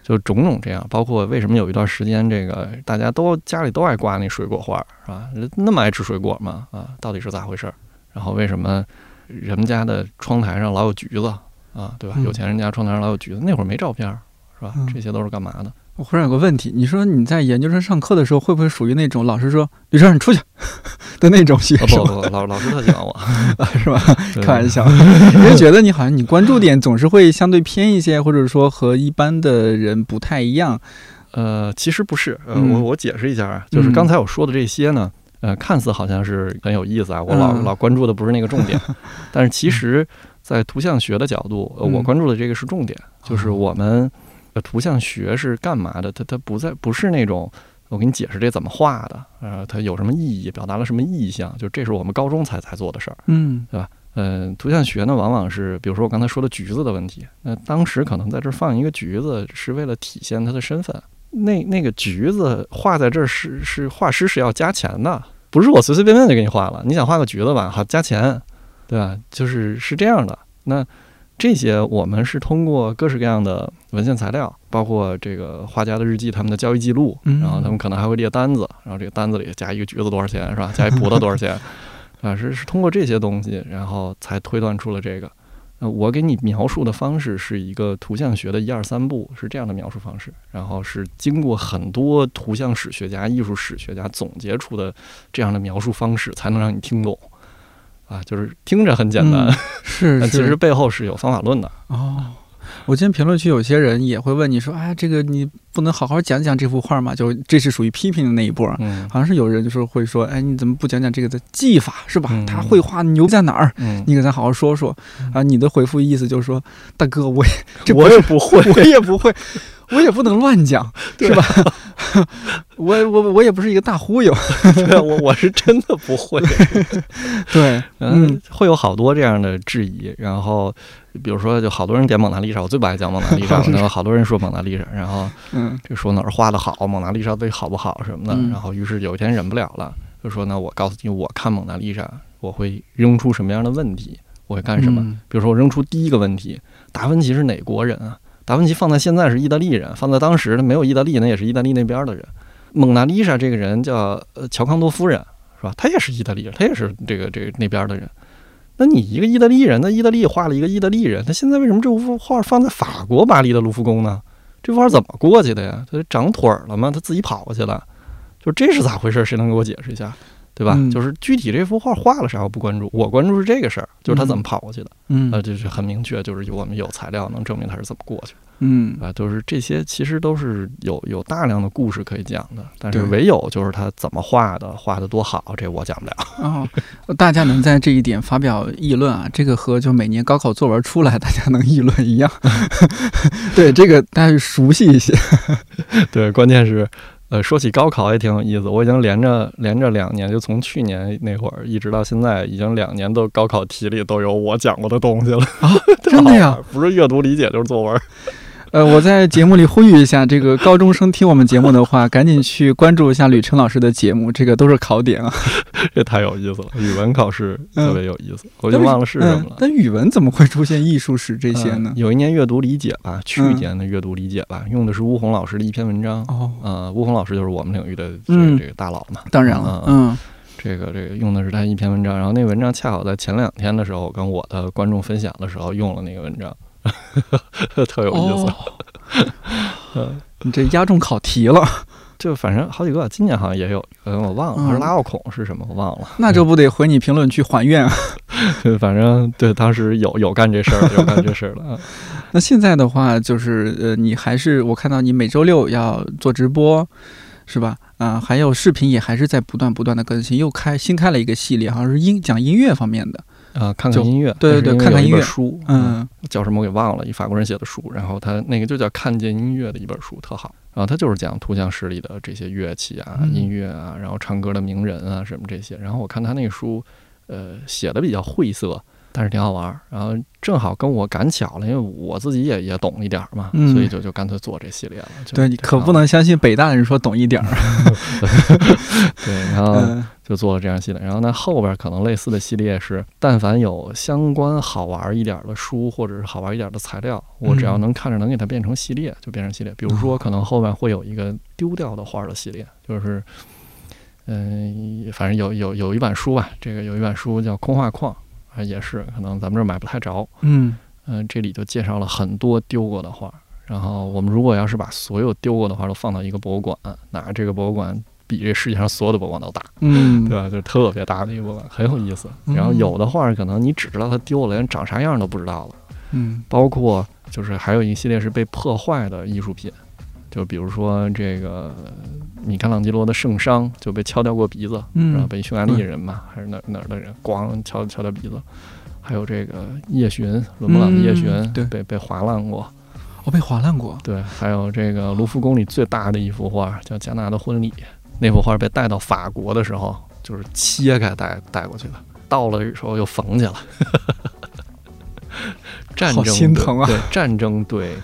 就种种这样，包括为什么有一段时间，这个大家都家里都爱挂那水果花儿，是吧？那么爱吃水果嘛？啊，到底是咋回事儿？然后为什么人们家的窗台上老有橘子啊？对吧？嗯有钱人家窗台上老有橘子，那会儿没照片儿，是吧嗯？这些都是干嘛的？我忽然有个问题，你说你在研究生上课的时候，会不会属于那种老师说“吕生，你出去”的那种学啊生不，不不，老老师特喜欢我，是吧？开玩笑，因为觉得你好像你关注点总是会相对偏一些，或者说和一般的人不太一样。呃，其实不是，呃，嗯我我解释一下啊，就是嗯刚才我说的这些呢，呃，看似好像是很有意思啊，我老、嗯老关注的不是那个重点，但是其实，在图像学的角度，呃，我嗯关注的这个是重点，就是哦我们呃图像学是干嘛的？它它不在不是那种。我给你解释这怎么画的，呃，它有什么意义，表达了什么意象，就这是我们高中才才做的事儿。嗯对吧嗯，图像学呢，往往是比如说我刚才说的橘子的问题，那当时可能在这儿放一个橘子，是为了体现它的身份。那那个橘子画在这儿是是画师是要加钱的，不是我随随便便就给你画了。你想画个橘子吧，好加钱，对吧？就是是这样的。那这些我们是通过各式各样的文献材料，包括这个画家的日记、他们的交易记录，嗯然后他们可能还会列单子，然后这个单子里加一个橘子多少钱，是吧？加一 葡萄多少钱？啊，是是通过这些东西，然后才推断出了这个。呃，我给你描述的方式是一个图像学的一二三步，是这样的描述方式，然后是经过很多图像史学家、艺术史学家总结出的这样的描述方式，才能让你听懂。啊，就是听着很简单，嗯是 但其实背后是有方法论的。哦。我见评论区有些人也会问你说，哎，这个你不能好好讲讲这幅画吗？就这是属于批评的那一波。嗯好像是有人就是会说，哎，你怎么不讲讲这个的技法是吧？嗯他绘画牛在哪儿？嗯，你给咱好好说说啊！你的回复意思就是说，大哥，我也这 我也不会，我也不会，我也不能乱讲，是吧？我我我也不是一个大忽悠，对我我是真的不会。对，嗯嗯，会有好多这样的质疑，然后比如说，就好多人点蒙娜丽莎，我最不爱讲蒙娜丽莎了，然后好多人说蒙娜丽莎，然后嗯就说哪儿画的好，蒙娜丽莎对好不好什么的，嗯然后于是有一天忍不了了，就说呢，我告诉你，我看蒙娜丽莎，我会扔出什么样的问题，我会干什么？嗯比如说，我扔出第一个问题：达芬奇是哪国人啊？达芬奇放在现在是意大利人，放在当时他没有意大利，那也是意大利那边的人。蒙娜丽莎这个人叫呃乔康多夫人，是吧？她也是意大利人，她也是这个这个那边的人。那你一个意大利人，那意大利画了一个意大利人，他现在为什么这幅画放在法国巴黎的卢浮宫呢？这幅画怎么过去的呀？他长腿了吗？他自己跑过去了？就这是咋回事？谁能给我解释一下？对吧？嗯就是具体这幅画画了啥我不关注，我关注是这个事儿，就是他怎么跑过去的。嗯呃，就是很明确，就是我们有材料能证明他是怎么过去的嗯啊，就是这些其实都是有有大量的故事可以讲的，但是唯有就是他怎么画的，画的多好，这我讲不了。哦，大家能在这一点发表议论啊，这个和就每年高考作文出来大家能议论一样。对，这个大家熟悉一些。对，关键是。呃，说起高考也挺有意思，我已经连着连着两年，就从去年那会儿一直到现在，已经两年都高考题里都有我讲过的东西了。啊，真的呀不是阅读理解就是作文。呃，我在节目里呼吁一下，这个高中生听我们节目的话，赶紧去关注一下吕晨老师的节目，这个都是考点啊。这太有意思了，语文考试特别有意思，我就忘了是什么了嗯。但语文怎么会出现艺术史这些呢呃？有一年阅读理解吧，去嗯年的阅读理解吧，用的是乌宏老师的一篇文章。哦，呃，乌宏老师就是我们领域的这嗯个这个大佬嘛。当然了，嗯这个这个用的是他一篇文章，然后那个文章恰好在前两天的时候，我跟我的观众分享的时候用了那个文章，特有意思。你这压中考题了，就反正好几个，今年好像也有，嗯，我忘了，嗯还是拉奥孔是什么，我忘了。那这不得回你评论区还愿啊？对，反正对，当时有有干这事儿，有干这事儿了。啊那现在的话，就是呃，你还是我看到你每周六要做直播，是吧？啊、还有视频也还是在不断不断的更新，又开新开了一个系列，好像是音讲音乐方面的。啊，看看音乐，对对对看看音乐书，嗯叫什么我给忘了，一法国人写的书，然后他那个就叫《看见音乐》的一本书，特好。然后他就是讲图像室里的这些乐器啊、嗯音乐啊，然后唱歌的名人啊什么这些。然后我看他那个书，呃，写的比较晦涩，但是挺好玩儿。然后正好跟我赶巧了，因为我自己也也懂一点儿嘛，嗯所以就就干脆做这系列了。对你可不能相信北大的人说懂一点儿。对，然后 嗯就做了这样系列。然后那，后边可能类似的系列是，但凡有相关好玩一点的书或者是好玩一点的材料，我只要嗯能看着能给它变成系列，就变成系列。比如说，可能后边会有一个丢掉的画的系列，就是，嗯、反正有有有一版书吧，这个有一版书叫《空画框》，啊，也是可能咱们这儿买不太着。嗯嗯、这里就介绍了很多丢过的画。然后我们如果要是把所有丢过的画都放到一个博物馆，那这个博物馆比这世界上所有的博物馆都大。嗯，对吧？就是特别大的一个博物馆，很有意思。嗯然后有的画可能你只知道它丢了，连长啥样都不知道了。嗯包括就是还有一系列是被破坏的艺术品，就比如说这个米开朗基罗的圣殇就被敲掉过鼻子，然后嗯被匈牙利人嘛，还是哪哪儿的人咣敲敲掉鼻子。还有这个夜巡，伦勃朗的夜巡、嗯对被被划烂过。哦被划烂过。对，还有这个卢浮宫里最大的一幅画叫《加纳的婚礼》，那幅画被带到法国的时候，就是切开带带过去的，到了时候又缝去了。战好争对心疼啊对战争对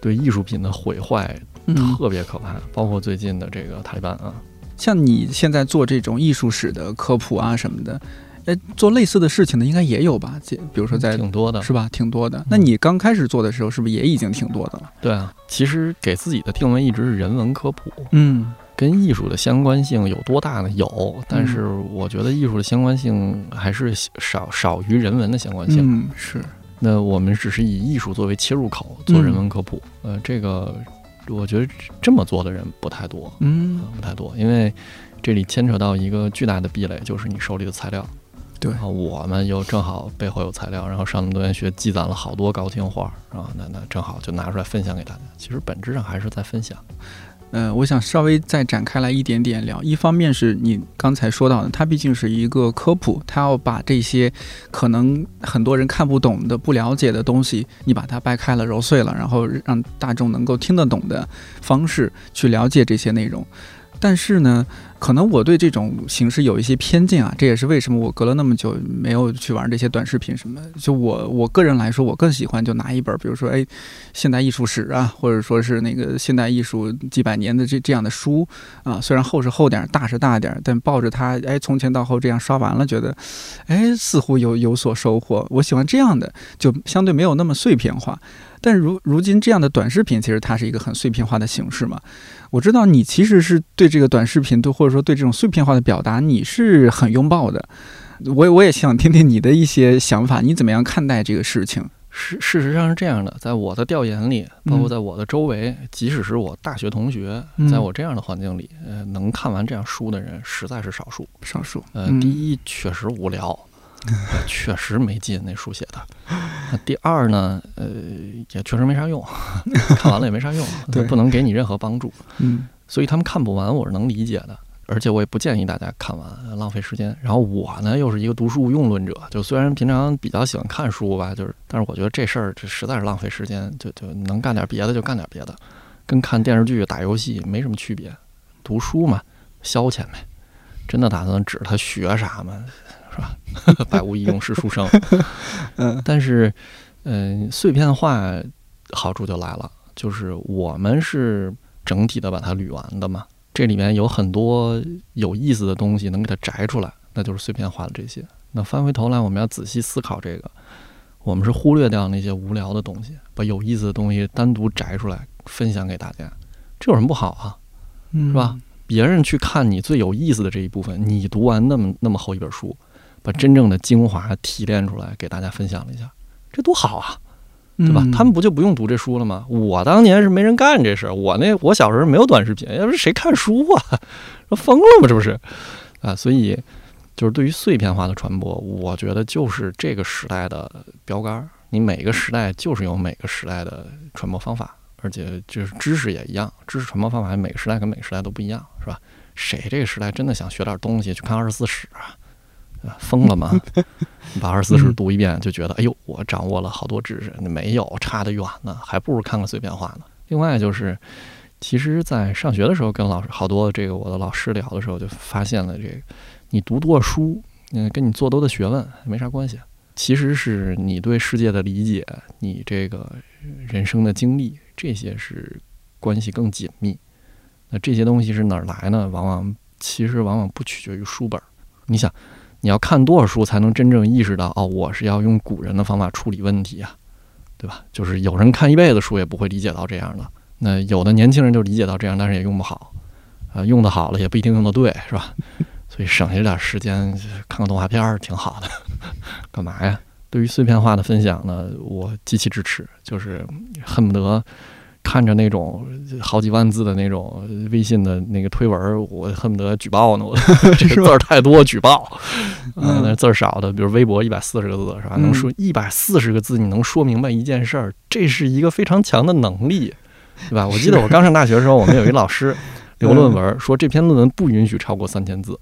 对艺术品的毁坏嗯，特别可怕，包括最近的这个塔利班啊，像你现在做这种艺术史的科普啊什么的，哎，做类似的事情的应该也有吧？这比如说在挺多的，是吧？挺多的。那你刚开始做的时候，是不是也已经挺多的了？对啊。其实给自己的定位一直是人文科普，嗯跟艺术的相关性有多大呢？有，但是我觉得艺术的相关性还是少少于人文的相关性。嗯，是那我们只是以艺术作为切入口做人文科普，呃，这个我觉得这么做的人不太多，嗯呃，不太多，因为这里牵扯到一个巨大的壁垒，就是你手里的材料。对然后我们又正好背后有材料，然后上那么多年学，积攒了好多高清画，然后那那正好就拿出来分享给大家。其实本质上还是在分享。呃，我想稍微再展开来一点点聊。一方面是你刚才说到的，它毕竟是一个科普，它要把这些可能很多人看不懂的、不了解的东西，你把它掰开了、揉碎了，然后让大众能够听得懂的方式去了解这些内容。但是呢，可能我对这种形式有一些偏见啊，这也是为什么我隔了那么久没有去玩这些短视频什么。就我我个人来说，我更喜欢就拿一本，比如说哎，现代艺术史啊，或者说是那个现代艺术几百年的这这样的书啊，虽然厚是厚点，大是大点，但抱着它，哎，从前到后这样刷完了，觉得，哎，似乎有有所收获。我喜欢这样的，就相对没有那么碎片化。但如如今这样的短视频，其实它是一个很碎片化的形式嘛。我知道你其实是对这个短视频，对或者说对这种碎片化的表达，你是很拥抱的。我我也想听听你的一些想法，你怎么样看待这个事情？事事实上是这样的，在我的调研里，包括在我的周围，即使是我大学同学，嗯在我这样的环境里，呃，能看完这样书的人实在是少数。少数，呃，嗯第一确实无聊，呃 确实没劲，那书写的。那第二呢，呃，也确实没啥用，看完了也没啥用，对不能给你任何帮助。嗯所以他们看不完，我是能理解的。而且我也不建议大家看完，呃浪费时间。然后我呢，又是一个读书无用论者，就虽然平常比较喜欢看书吧，就是，但是我觉得这事儿这实在是浪费时间，就就能干点别的就干点别的，跟看电视剧、打游戏没什么区别。读书嘛，消遣呗。真的打算指他学啥吗？是吧？百无一用是书生。嗯但是，嗯、碎片化好处就来了，就是我们是整体的把它捋完的嘛。这里面有很多有意思的东西能给它摘出来，那就是碎片化的这些。那翻回头来，我们要仔细思考这个，我们是忽略掉那些无聊的东西，把有意思的东西单独摘出来分享给大家，这有什么不好啊？嗯，是吧？别人去看你最有意思的这一部分，你读完那么那么厚一本书，把真正的精华提炼出来给大家分享了一下，这多好啊！对吧？嗯他们不就不用读这书了吗？我当年是没人干这事儿，我那我小时候没有短视频，要不谁看书啊？说疯了吗？这不是啊？所以就是对于碎片化的传播，我觉得就是这个时代的标杆儿。你每个时代就是有每个时代的传播方法，而且就是知识也一样，知识传播方法每个时代跟每个时代都不一样，是吧？谁这个时代真的想学点东西，去看二十四史啊？疯了吗？把二十四史读一遍，就觉得哎呦，我掌握了好多知识，没有，差得远呢，还不如看个碎片化呢。另外就是，其实，在上学的时候，跟老师好多这个我的老师聊的时候，就发现了这个，你读多少书，嗯，跟你做多的学问没啥关系，其实是你对世界的理解，你这个人生的经历，这些是关系更紧密。那这些东西是哪儿来呢？往往其实往往不取决于书本儿。你想，你要看多少书才能真正意识到，哦，我是要用古人的方法处理问题啊，对吧？就是有人看一辈子书也不会理解到这样的，那有的年轻人就理解到这样，但是也用不好，啊、用的好了也不一定用的对，是吧？所以省下点时间看看动画片儿挺好的，干嘛呀？对于碎片化的分享呢，我极其支持，就是恨不得看着那种好几万字的那种微信的那个推文儿，我恨不得举报呢。我 这个字儿太多，举报。嗯，那字儿少的，比如微博一百四十个字是吧？能说一百四十个字，你能说明白一件事儿，这是一个非常强的能力，对吧？我记得我刚上大学的时候，我们有一老师 留论文说这篇论文不允许超过三千字，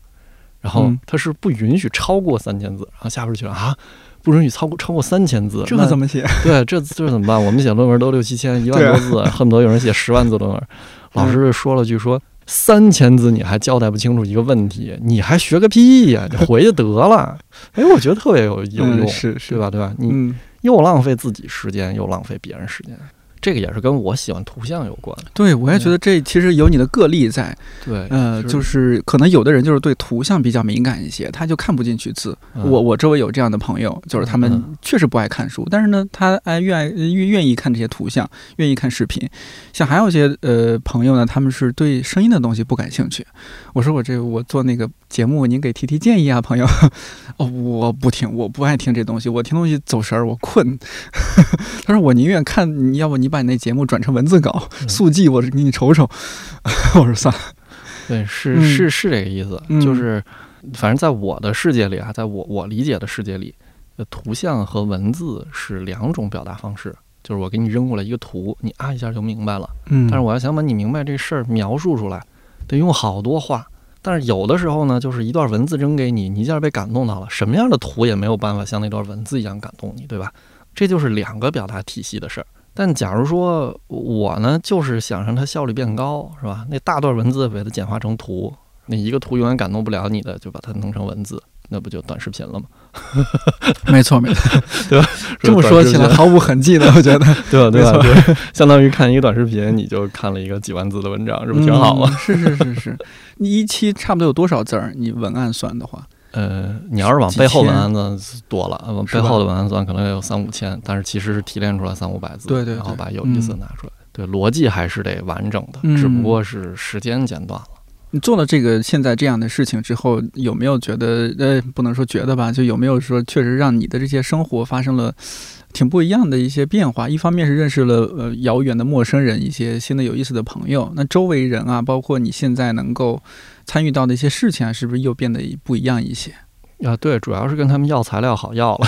然后嗯他是不允许超过三千字，然后下边就觉得啊。不允许超过超过三千字，那这怎么写？对，这这怎么办？我们写论文都六七千、一万多字，恨不得有人写十万字论文。老师说了句说：“三千字你还交代不清楚一个问题，你还学个屁呀、你回去得了。”哎，我觉得特别有有用，嗯是是对吧？对吧？你嗯，又浪费自己时间，又浪费别人时间，这个也是跟我喜欢图像有关。对，我也觉得这其实有你的个例在，对，呃，就是可能有的人就是对图像比较敏感一些，他就看不进去字。嗯我我周围有这样的朋友，就是他们嗯确实不爱看书，但是呢，他爱愿爱愿愿意看这些图像，愿意看视频。像还有一些呃朋友呢，他们是对声音的东西不感兴趣。我说我这我做那个节目，您给提提建议啊，朋友。哦，我不听，我不爱听这东西，我听东西走神儿，我困。他说我宁愿看，你要不你把你那节目转成文字稿嗯 速记，我给你瞅瞅。我说算了，对，是嗯是是这个意思，嗯就是反正在我的世界里啊，在我我理解的世界里，呃，图像和文字是两种表达方式。就是我给你扔过来一个图，你啊一下就明白了。嗯，但是我要想把你明白这事儿描述出来，得用好多话。但是有的时候呢，就是一段文字扔给你，你一下被感动到了，什么样的图也没有办法像那段文字一样感动你，对吧？这就是两个表达体系的事儿。但假如说我呢，就是想让它效率变高，是吧？那大段文字给它简化成图，那一个图永远感动不了你的，就把它弄成文字。那不就短视频了吗？没错，没错，对吧？这么说起来毫无痕迹的，我觉得，对吧？对吧？对，相当于看一个短视频，你就看了一个几万字的文章，这不挺好吗？是是是是，你一期差不多有多少字儿？你文案算的话，呃，你要是往背后文案算多了，往背后的文案算可能有三五千，但是其实是提炼出来三五百字，对对，然后把有意思拿出来，对，逻辑还是得完整的，只不过是时间间断了。你做了这个现在这样的事情之后，有没有觉得呃，不能说觉得吧，就有没有说确实让你的这些生活发生了挺不一样的一些变化？一方面是认识了呃遥远的陌生人，一些新的有意思的朋友，那周围人啊，包括你现在能够参与到的一些事情啊，是不是又变得不一样一些？啊，对，主要是跟他们要材料好要了。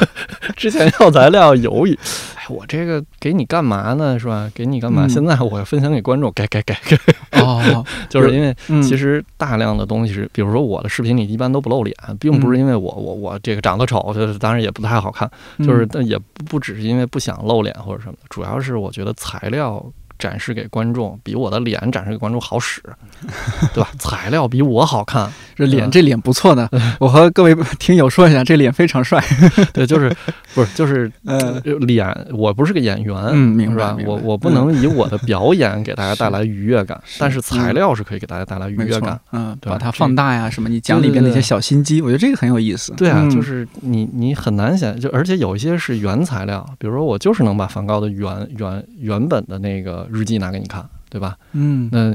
之前要材料犹豫，哎，我这个给你干嘛呢？是吧？给你干嘛？现在我要分享给观众，给给给给。哦，就是因为其实大量的东西是，比如说我的视频里一般都不露脸，并不是因为我我我这个长得丑，就是当然也不太好看，就是但也不不只是因为不想露脸或者什么的，主要是我觉得材料。展示给观众比我的脸展示给观众好使，对吧？材料比我好看，这脸这脸不错的。我和各位听友说一下，这脸非常帅。对，就是不是就是呃脸，我不是个演员，嗯，明白。我我不能以我的表演给大家带来愉悦感，但是材料是可以给大家带来愉悦感。嗯，把它放大呀，什么？你讲里边那些小心机，我觉得这个很有意思。对啊，就是你你很难想，就而且有一些是原材料，比如说我就是能把梵高的原原原本的那个。日记拿给你看，对吧？嗯，那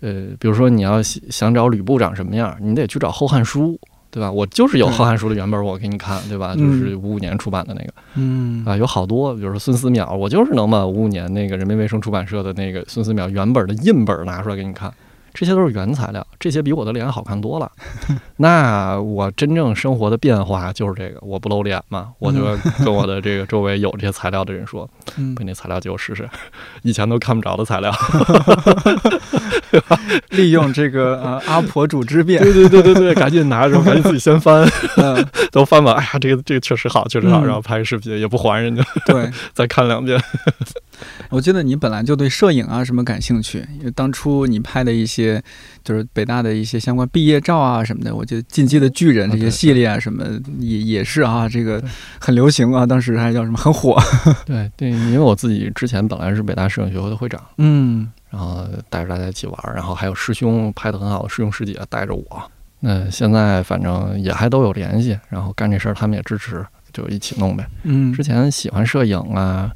呃，比如说你要想找吕布长什么样，你得去找《后汉书》，对吧？我就是有《后汉书》的原本，我给你看，对吧？就是五五年出版的那个，嗯啊，有好多，比如说孙思邈，我就是能把五五年那个人民卫生出版社的那个孙思邈原本的印本拿出来给你看。这些都是原材料，这些比我的脸好看多了。那我真正生活的变化就是这个，我不露脸嘛，我就 跟我的这个周围有这些材料的人说，把那材料借我试试，以前都看不着的材料，利用这个呃阿婆主之便，对对对对对，赶紧拿着，赶紧自己先翻，嗯。都翻吧。哎呀，这个这个确实好，确实好，然后拍个视频也不还人家，对，再看两遍。我记得你本来就对摄影啊什么感兴趣，因为当初你拍的一些就是北大的一些相关毕业照啊什么的，我觉得《进击的巨人》这些系列啊什么也也是啊，这个很流行啊，当时还叫什么很火。对对，因为我自己之前本来是北大摄影学会的会长，嗯，然后带着大家一起玩，然后还有师兄拍的很好的师兄师姐带着我，那现在反正也还都有联系，然后干这事儿他们也支持，就一起弄呗。嗯，之前喜欢摄影啊。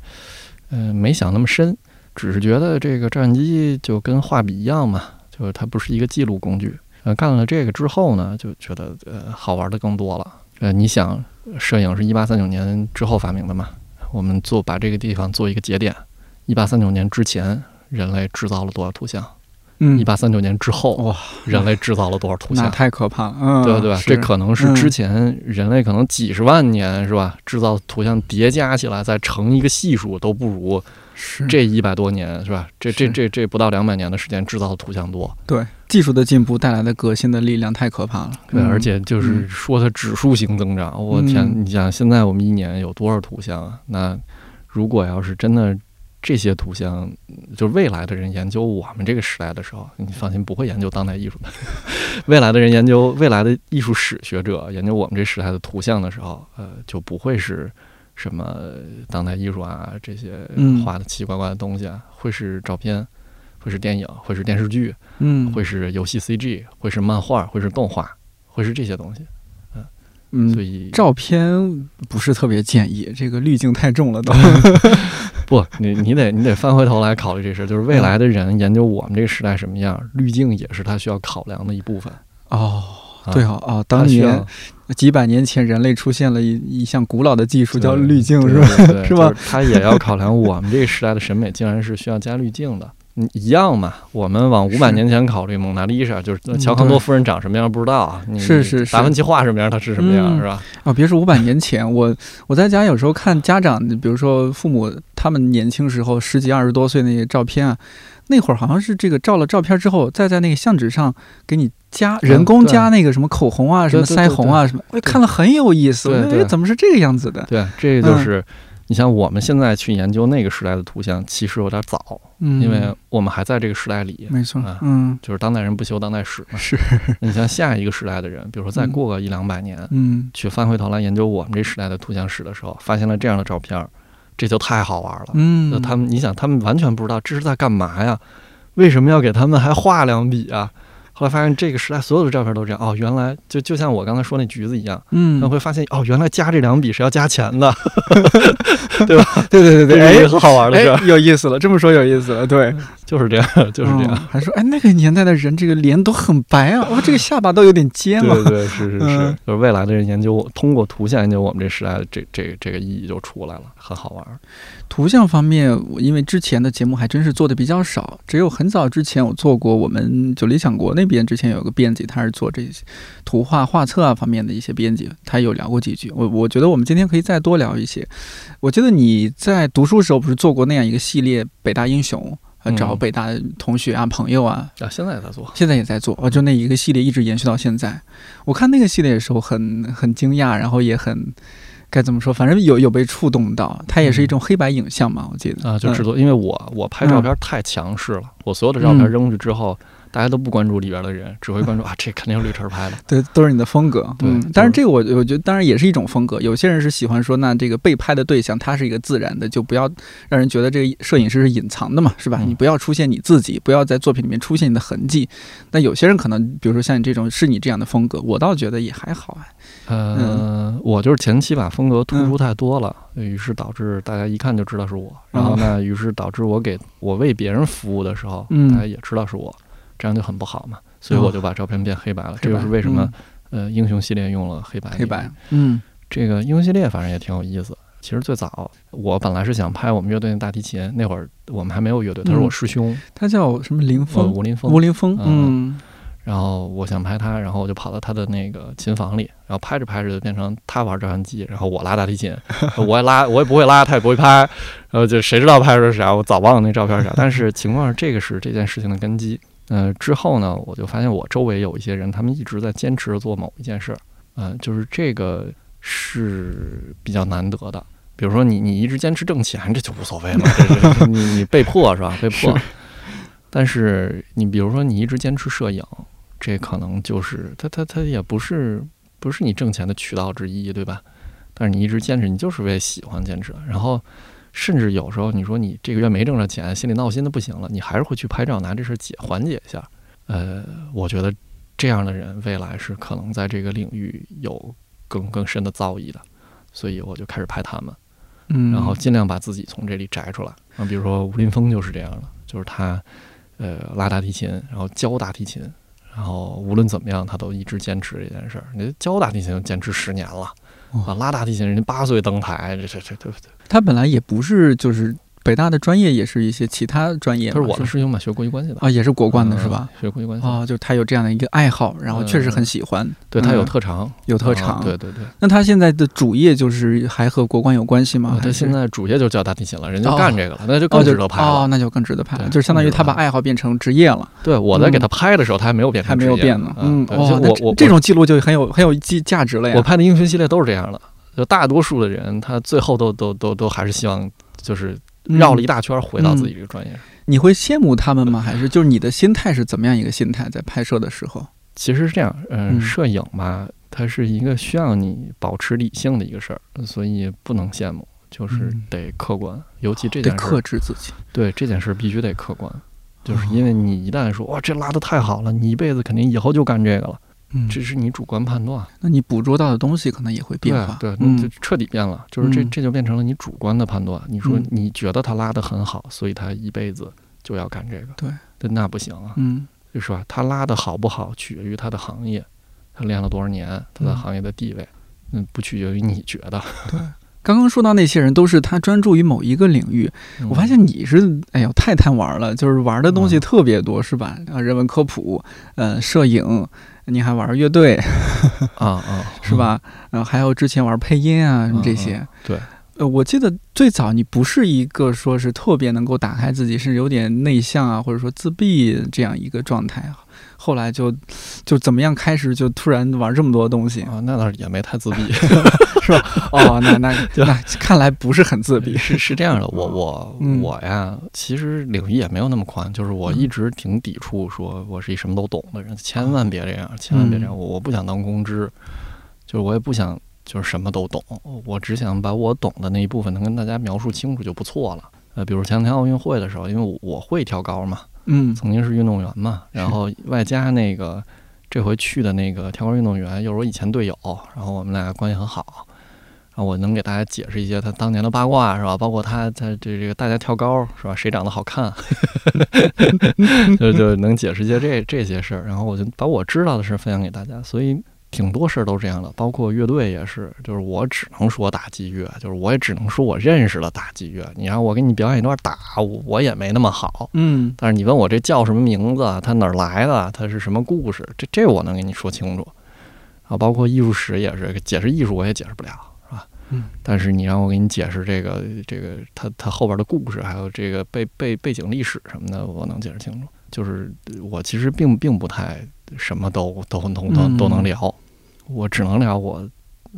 嗯，没想那么深，只是觉得这个照相机就跟画笔一样嘛，就是它不是一个记录工具。呃，干了这个之后呢，就觉得呃好玩的更多了。呃，你想，摄影是一八三九年之后发明的嘛？我们做把这个地方做一个节点，一八三九年之前，人类制造了多少图像？嗯，一八三九年之后，哇，人类制造了多少图像？那太可怕了，嗯，对对吧？这可能是之前人类可能几十万年是吧？制造图像叠加起来再乘一个系数都不如这一百多年是吧？这这这这不到两百年的时间制造的图像多。对，技术的进步带来的革新的力量太可怕了。对，而且就是说它指数型增长，我天，你想现在我们一年有多少图像啊？那如果要是真的。这些图像，就是未来的人研究我们这个时代的时候，你放心，不会研究当代艺术的。未来的人研究未来的艺术史学者研究我们这时代的图像的时候，呃，就不会是什么当代艺术啊这些画的奇奇怪怪的东西啊，会是照片，会是电影，会是电视剧，嗯，会是游戏 CG，会是漫画，会是动画，会是这些东西。嗯，所以照片不是特别建议，这个滤镜太重了都。不，你你得你得翻回头来考虑这事，就是未来的人研究我们这个时代什么样，滤镜也是他需要考量的一部分。哦，对哦哦，当年几百年前人类出现了一一项古老的技术叫滤镜，是吧？是吧？他也要考量我们这个时代的审美，竟然是需要加滤镜的。嗯一样嘛。我们往五百年前考虑，蒙娜丽莎就是嗯乔康多夫人长什么样不知道啊，是是是达芬奇画什么样，他是什么样、嗯是吧？哦，别说五百年前，我我在家有时候看家长，比如说父母他们年轻时候十几二十多岁那些照片啊，那会儿好像是这个照了照片之后，再在那个相纸上给你加人工加那个什么口红啊、什么腮红啊什么，我看了很有意思。哎，怎么是这个样子的？对，这个嗯就是、你像我们现在去研究那个时代的图像，其实有点早，嗯，因为我们还在这个时代里。没错啊，嗯，就是当代人不修当代史嘛。是，你像下一个时代的人，比如说再过个一两百年，嗯去翻回头来研究我们这时代的图像史的时候，发现了这样的照片，这就太好玩了。嗯那，他们，你想，他们完全不知道这是在干嘛呀？为什么要给他们还画两笔啊？后来发现这个时代所有的照片都这样哦，原来就就像我刚才说那橘子一样，嗯。那，会发现哦，原来加这两笔是要加钱的，对吧？对对对，哎这是一个很好玩的事儿，哎，有意思了，这么说有意思了，对，就是这样，就是这样。嗯还说，哎，那个年代的人这个脸都很白啊，哇，这个下巴都有点尖了。对对，是是是。嗯，就是未来的人研究我，通过图像研究我们这时代的这这这个意义就出来了，很好玩儿。图像方面，我因为之前的节目还真是做的比较少，只有很早之前我做过，我们就理想国那边之前有个编辑，他是做这些图画画册啊方面的一些编辑，他有聊过几句。我我觉得我们今天可以再多聊一些。我记得你在读书时候不是做过那样一个系列《北大英雄》，呃，嗯找北大同学啊、朋友啊，啊，现在也在做，现在也在做，哦，就那一个系列一直延续到现在。我看那个系列的时候很很惊讶，然后也很该怎么说，反正有有被触动到。它也是一种黑白影像嘛，我记得。啊，就制嗯作，因为我我拍照片太强势了，我所有的照片嗯。扔出去之后，大家都不关注里边的人，只会关注 啊，这肯定是绿晨拍的。对，都是你的风格。嗯对就，是但是这个我我觉得当然也是一种风格。有些人是喜欢说，那这个被拍的对象他是一个自然的，就不要让人觉得这个摄影师是隐藏的嘛，是吧？嗯你不要出现你自己，不要在作品里面出现你的痕迹。那有些人可能，比如说像你这种是你这样的风格，我倒觉得也还好啊。呃，我就是前期把风格突嗯出太多了，于是导致大家一看就知道是我。然后呢，于是导致我给我为别人服务的时候，嗯大家也知道是我，这样就很不好嘛。所以我就把照片变黑白了。这就是为什么、呃英雄系列用了黑白。黑白，嗯这个英雄系列反正也挺有意思。其实最早我本来是想拍我们乐队的大提琴，那会儿我们还没有乐队，他是我师兄，他叫什么林呃，峰？吴林峰吴。林峰，嗯嗯然后我想拍他，然后我就跑到他的那个琴房里，然后拍着拍着就变成他玩照相机，然后我拉大提琴，我也拉，我也不会拉，他也不会拍，然后就谁知道拍出是啥？我早忘了那照片是啥。但是情况是，这个是这件事情的根基。呃，之后呢，我就发现我周围有一些人，他们一直在坚持着做某一件事儿，呃，就是这个是比较难得的。比如说你你一直坚持挣钱，这就无所谓了，你你被迫是吧？被迫。但是你比如说你一直坚持摄影，这可能就是它它它也不是不是你挣钱的渠道之一，对吧？但是你一直坚持，你就是为喜欢坚持。然后甚至有时候你说你这个月没挣着钱，心里闹心的不行了，你还是会去拍照拿这事儿解缓解一下。呃，我觉得这样的人未来是可能在这个领域有更更深的造诣的，所以我就开始拍他们。嗯，然后尽量把自己从这里摘出来。啊，比如说吴林峰就是这样的，就是他呃拉大提琴，然后教大提琴，然后无论怎么样，他都一直坚持这件事儿。你教大提琴坚持十年了，哇啊，拉大提琴人家八岁登台，这这这对不对？他本来也不是就是北大的专业，也是一些其他专业嘛，他是我的师兄嘛，学国际关系的啊，也是国关的是吧？嗯？学国际关系的，哦，就是他有这样的一个爱好，然后确实很喜欢，对他有嗯特长，有特长。啊对对对。那他现在的主业就是还和国关有关系吗？啊他现在主业就教大提琴了，人家哦干这个了，那就哦更就值得拍了。哦，那就更值得拍了，就是相当于他把爱好变成职业了，对，我在给嗯他拍的时候，他还没有变成还没有变呢。嗯，对哦，我我这种记录就很有很有价价值了呀。我拍的英雄系列都是这样的，就大多数的人，他最后都都都都还是希望就是绕了一嗯大圈儿回到自己这个专业上。你会羡慕他们吗？还是就是你的心态是怎么样一个心态？在拍摄的时候，其实是这样，嗯，嗯摄影嘛，它是一个需要你保持理性的一个事儿，所以不能羡慕，就是嗯得客观。尤其这得克件事儿，制自己。对这件事儿必须得客观，就是哦因为你一旦说哇这拉的太好了，你一辈子肯定以后就干这个了，嗯，这是你主观判断。那你捕捉到的东西可能也会变化。对，对，那就嗯彻底变了，就是这嗯这就变成了你主观的判断。你说嗯你觉得他拉的很好，所以他一辈子就要干这个，对，对，那不行啊，嗯就是吧？他拉的好不好取决于他的行业，他练了多少年，他在嗯行业的地位，嗯，不取决于你觉得。对，刚刚说到那些人都是他专注于某一个领域，我发现你是哎呦太贪玩了，就是玩的东西特别多，是吧？啊，人文科普，呃，摄影，你还玩乐队，啊啊，是吧？然后还有之前玩配音啊什么这些。对，呃，我记得最早你不是一个说是特别能够打开自己，是有点内向啊，或者说自闭这样一个状态啊。后来就就怎么样开始就突然玩这么多东西啊？那倒是也没太自闭，是吧？哦，那那 那看来不是很自闭。是是这样的，我我我呀，其实领域也没有那么宽，就是我一直挺抵触说我是一什么都懂的人，千万别这样，千万别这样。我我不想当公知，就是我也不想就是什么都懂，我只想把我懂的那一部分能跟大家描述清楚就不错了。呃，比如前两天奥运会的时候，因为我会跳高嘛。嗯，曾经是运动员嘛，然后外加那个这回去的那个跳高运动员又是我以前队友，然后我们俩关系很好，然后我能给大家解释一些他当年的八卦是吧？包括他在这这个大家跳高是吧？谁长得好看，就就能解释一些这这些事儿，然后我就把我知道的事儿分享给大家，所以。挺多事儿都这样的，包括乐队也是，就是我只能说打击乐，就是我也只能说我认识了打击乐。你让我给你表演一段打，我也没那么好。嗯，但是你问我这叫什么名字，它哪儿来的，它是什么故事，这这我能给你说清楚。啊，包括艺术史也是，解释艺术我也解释不了，是吧？嗯。但是你让我给你解释这个这个它它后边的故事，还有这个背背背景历史什么的，我能解释清楚。就是我其实并并不太什么都都都都都能聊，我只能聊我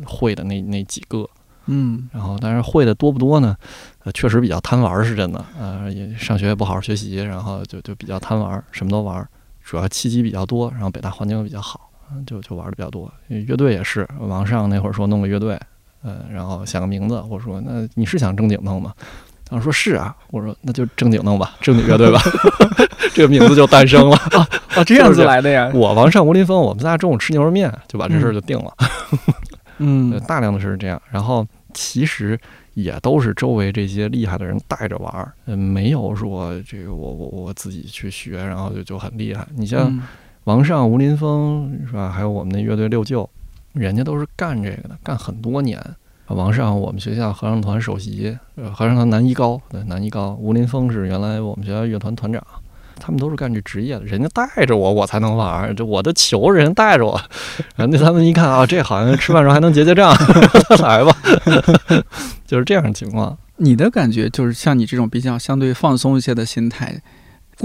会的那那几个，嗯，然后但是会的多不多呢？呃，确实比较贪玩是真的，呃，也上学也不好好学习，然后就就比较贪玩，什么都玩，主要契机比较多，然后北大环境又比较好，就就玩的比较多。乐队也是，王上那会儿说弄个乐队，呃，然后想个名字，我说那你是想正经弄吗？然后说是啊，我说那就正经弄吧，正经乐队吧，这个名字就诞生了啊啊，这样子来的呀。我王上吴林峰，我们仨中午吃牛肉面，就把这事儿就定了。嗯，大量的是这样，然后其实也都是周围这些厉害的人带着玩儿，嗯，没有说这个我我我自己去学，然后就就很厉害。你像王上吴林峰是吧？还有我们那乐队六舅，人家都是干这个的，干很多年。王上，我们学校合唱团首席，呃，合唱团男一高，对，男一高。吴林峰是原来我们学校乐团团长，他们都是干这职业的，人家带着我，我才能玩。这我的球，人带着我。然后那他们一看啊，这好像吃饭时候还能结结账，来吧，就是这样的情况。你的感觉就是像你这种比较相对放松一些的心态。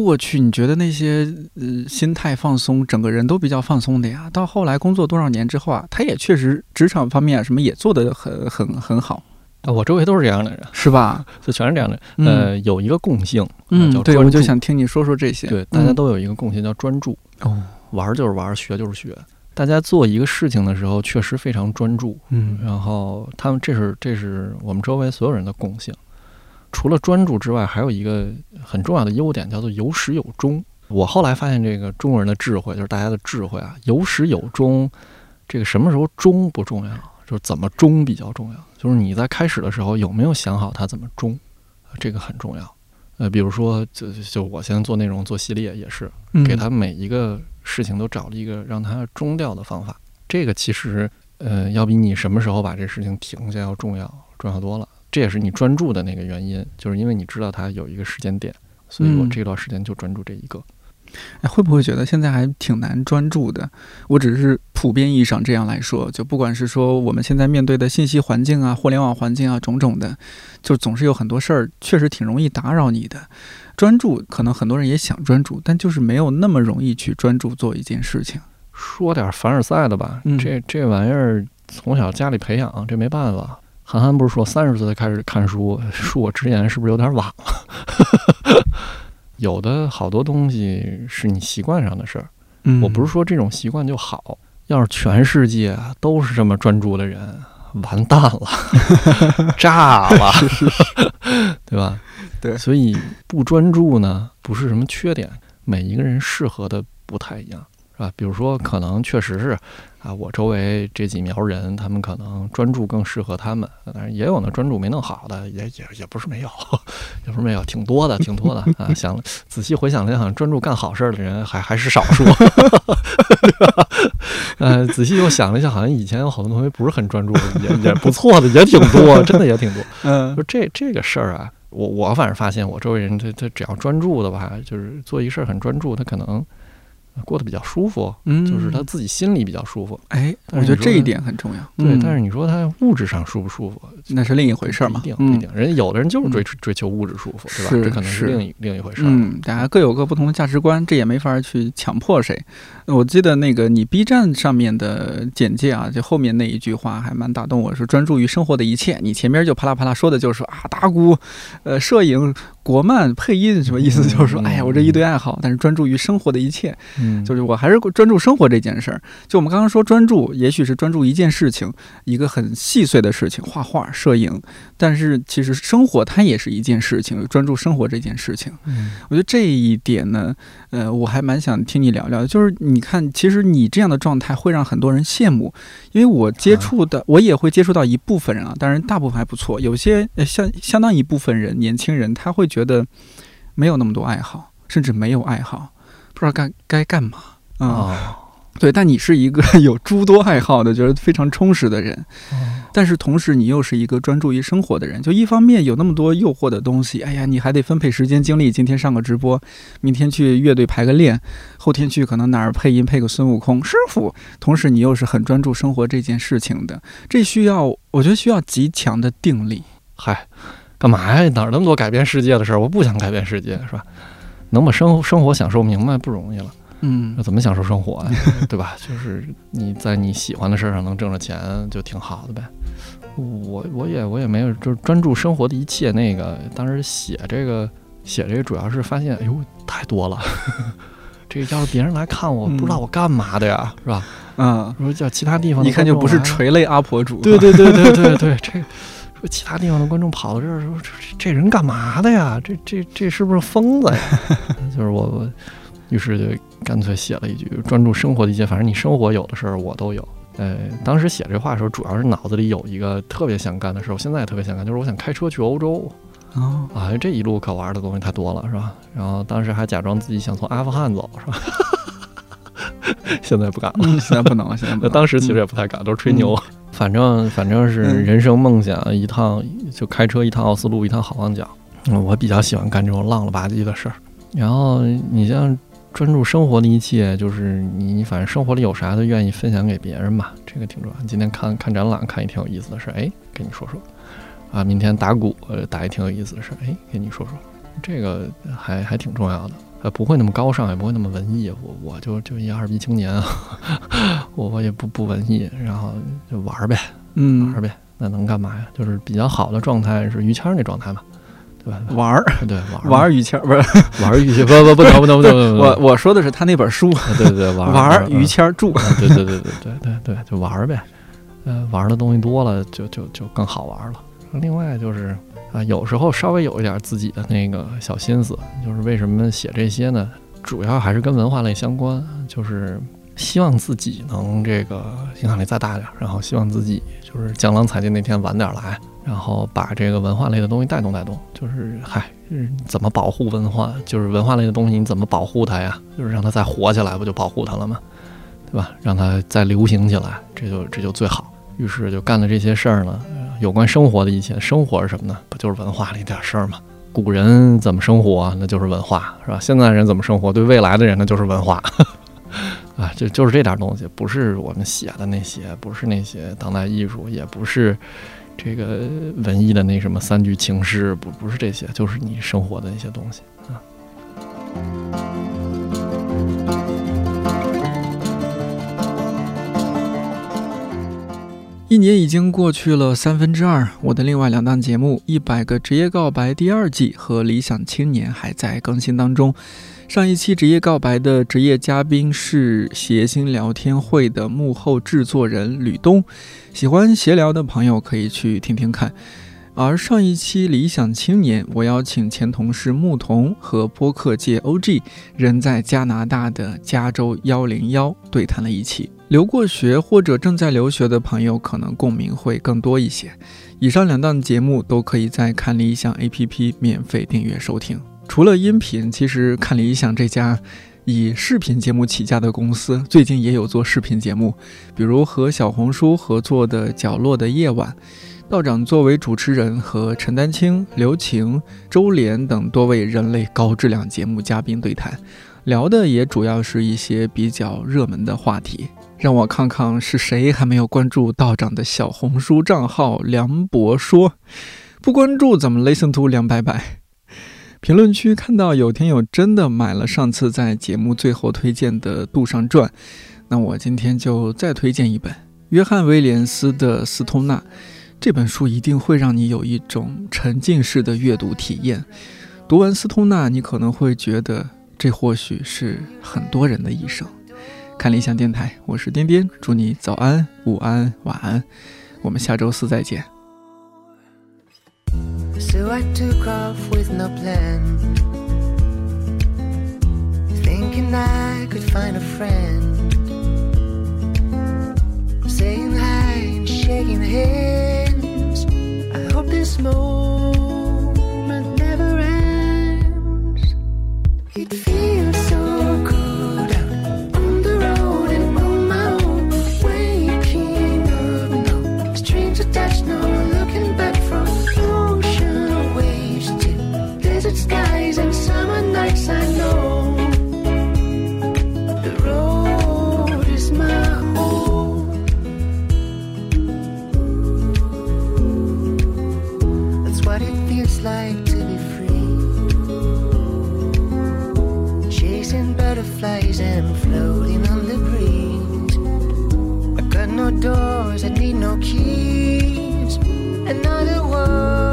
过去你觉得那些呃心态放松，整个人都比较放松的呀。到后来工作多少年之后啊，他也确实职场方面什么也做得很很很好啊。我周围都是这样的人，是吧？就全是这样的。呃，有一个共性，嗯，对，我就想听你说说这些。对，大家都有一个共性叫专注。哦，玩就是玩，学就是学。大家做一个事情的时候，确实非常专注。嗯，然后他们这是这是我们周围所有人的共性。除了专注之外，还有一个很重要的优点，叫做有始有终。我后来发现，这个中国人的智慧，就是大家的智慧啊，有始有终。这个什么时候终不重要，就是怎么终比较重要。就是你在开始的时候有没有想好它怎么终，这个很重要。呃，比如说，就就我现在做内容做系列也是，给他每一个事情都找了一个让它终掉的方法。这个其实，呃，要比你什么时候把这事情停下要重要，重要多了。这也是你专注的那个原因，就是因为你知道它有一个时间点，所以我这段时间就专注这一个。哎，会不会觉得现在还挺难专注的？我只是普遍意义上这样来说，就不管是说我们现在面对的信息环境啊、互联网环境啊种种的，就总是有很多事儿，确实挺容易打扰你的专注。可能很多人也想专注，但就是没有那么容易去专注做一件事情。说点凡尔赛的吧，这这玩意儿从小家里培养，这没办法。韩寒不是说三十岁才开始看书，恕我直言，是不是有点晚了？有的好多东西是你习惯上的事儿，我不是说这种习惯就好。要是全世界都是这么专注的人，完蛋了，炸了，对吧？对，所以不专注呢，不是什么缺点，每一个人适合的不太一样，是吧？比如说，可能确实是。啊，我周围这几苗人，他们可能专注更适合他们，但是也有呢专注没弄好的，也也也不是没有，也不是没有，挺多的，挺多的啊。想仔细回想了，好像专注干好事儿的人还还是少数。呃，仔细又想了一下，好像以前有好多同学不是很专注，也也不错的，也挺多，真的也挺多。嗯就这这个事儿啊，我我反正发现，我周围人他他只要专注的话，就是做一事儿很专注，他可能过得比较舒服，嗯，就是他自己心里比较舒服。哎，我觉得这一点很重要。对，嗯但是你说他物质上舒不舒服，那是另一回事儿嘛不一定，不一嗯定。人有的人就是追追求物质舒服，对吧？这可能是另一另一回事儿。嗯，大家各有各不同的价值观，这也没法去强迫谁。我记得那个你 B 站上面的简介啊，就后面那一句话还蛮打动我，说专注于生活的一切。你前面就啪啦啪啦说的就是说啊，打鼓、呃，摄影、国漫、配音，什么意思？就是说，嗯哎呀，我这一堆爱好，但是专注于生活的一切，嗯，就是我还是专注生活这件事儿。就我们刚刚说专注，也许是专注一件事情，一个很细碎的事情，画画、摄影，但是其实生活它也是一件事情，专注生活这件事情。嗯我觉得这一点呢，呃，我还蛮想听你聊聊的。就是你看，其实你这样的状态会让很多人羡慕，因为我接触的，我也会接触到一部分人啊，当然大部分还不错。有些呃相相当一部分人，年轻人他会觉得没有那么多爱好，甚至没有爱好，不知道该该干嘛啊、哦对，但你是一个 有诸多爱好的，觉得非常充实的人。哦但是同时，你又是一个专注于生活的人。就一方面有那么多诱惑的东西，哎呀，你还得分配时间精力。今天上个直播，明天去乐队排个练，后天去可能哪儿配音配个孙悟空师傅。同时，你又是很专注生活这件事情的，这需要我觉得需要极强的定力。嗨，干嘛呀？哪儿那么多改变世界的事儿？我不想改变世界，是吧？能把生活生活享受明白不容易了，嗯那怎么享受生活呀？对吧？就是你在你喜欢的事儿上能挣着钱，就挺好的呗。我我也我也没有，就是专注生活的一切。那个当时写这个写这个，主要是发现，哎呦，太多了。这个要是别人来看我，嗯不知道我干嘛的呀，是吧？嗯，说叫其他地方一看就不是垂泪阿婆主。对对对对对对，这说其他地方的观众跑到这儿说这这这人干嘛的呀？这这这是不是疯子呀？就是我我，于是就干脆写了一句：专注生活的一切，反正你生活有的事儿我都有。呃，当时写这话的时候，主要是脑子里有一个特别想干的事儿，我现在也特别想干，就是我想开车去欧洲哦，啊！这一路可玩的东西太多了，是吧？然后当时还假装自己想从阿富汗走，是吧？现在不敢了。嗯，现在不能了，现在不能。那 当时其实也不太敢，都是吹牛。反正反正是嗯人生梦想一趟，就开车一趟奥斯陆，一趟好望角。嗯，我比较喜欢干这种浪了吧唧的事儿。然后你像专注生活的一切，就是你你反正生活里有啥都愿意分享给别人嘛，这个挺重要。今天看看展览，看一挺有意思的事儿，哎，跟你说说。啊，明天打鼓，呃，打一挺有意思的事儿，哎，跟你说说，这个还还挺重要的。呃，不会那么高尚，也不会那么文艺。我我就就一二逼青年啊，我我也不不文艺，然后就玩儿呗，嗯玩儿呗。那能干嘛呀？就是比较好的状态是于谦儿那状态嘛？玩儿对玩儿 玩儿于谦儿不是 玩儿于谦，不不不能不能不能不能，我我说的是他那本书对对对玩玩儿 于于谦儿著。啊，对对对对对对对，就玩儿呗。呃，玩儿的东西多了，就就就更好玩儿了。另外就是啊，有时候稍微有一点自己的那个小心思，就是为什么写这些呢？主要还是跟文化类相关，就是希望自己能这个影响力再大点，然后希望自己就是江郎才尽那天晚点来，然后把这个文化类的东西带动带动。就是嗨，怎么保护文化？就是文化类的东西你怎么保护它呀？就是让它再活起来，不就保护它了吗？对吧？让它再流行起来，这就这就最好。于是就干了这些事儿呢，有关生活的一切。生活是什么呢？不就是文化里点事儿吗？古人怎么生活，那就是文化，是吧？现在人怎么生活，对未来的人那就是文化。啊，就就是这点东西，不是我们写的那些，不是那些当代艺术，也不是这个文艺的那什么三句情诗，不不是这些，就是你生活的那些东西啊。一年已经过去了三分之二，我的另外两档节目《一百个职业告白》第二季和《理想青年》还在更新当中。上一期职业告白的职业嘉宾是谐星聊天会的幕后制作人吕东，喜欢闲聊的朋友可以去听听看。而上一期《理想青年》，我邀请前同事牧童和播客界 OG 人在加拿大的加州幺零幺对谈了一起。留过学或者正在留学的朋友，可能共鸣会更多一些。以上两档节目都可以在看理想 APP 免费订阅收听。除了音频，其实看理想这家以视频节目起家的公司，最近也有做视频节目，比如和小红书合作的《角落的夜晚》，道长作为主持人和陈丹青、刘晴、周濂等多位人类高质量节目嘉宾对谈，聊的也主要是一些比较热门的话题。让我看看是谁还没有关注道长的小红书账号梁博说，不关注怎么 listen to 梁白白？评论区看到有听友真的买了上次在节目最后推荐的《杜尚传》，那我今天就再推荐一本约翰威廉斯的《斯通纳》。这本书一定会让你有一种沉浸式的阅读体验。读完《斯通纳》，你可能会觉得这或许是很多人的一生。看理想电台，我是颠颠，祝你早安、午安、晚安，我们下周四再见。So I took off with no plan, thinking I could find a friend. Saying hi and shaking hands. I hope this moment never ends. It feels and floating on the breeze. I got no doors, I need no keys. Another world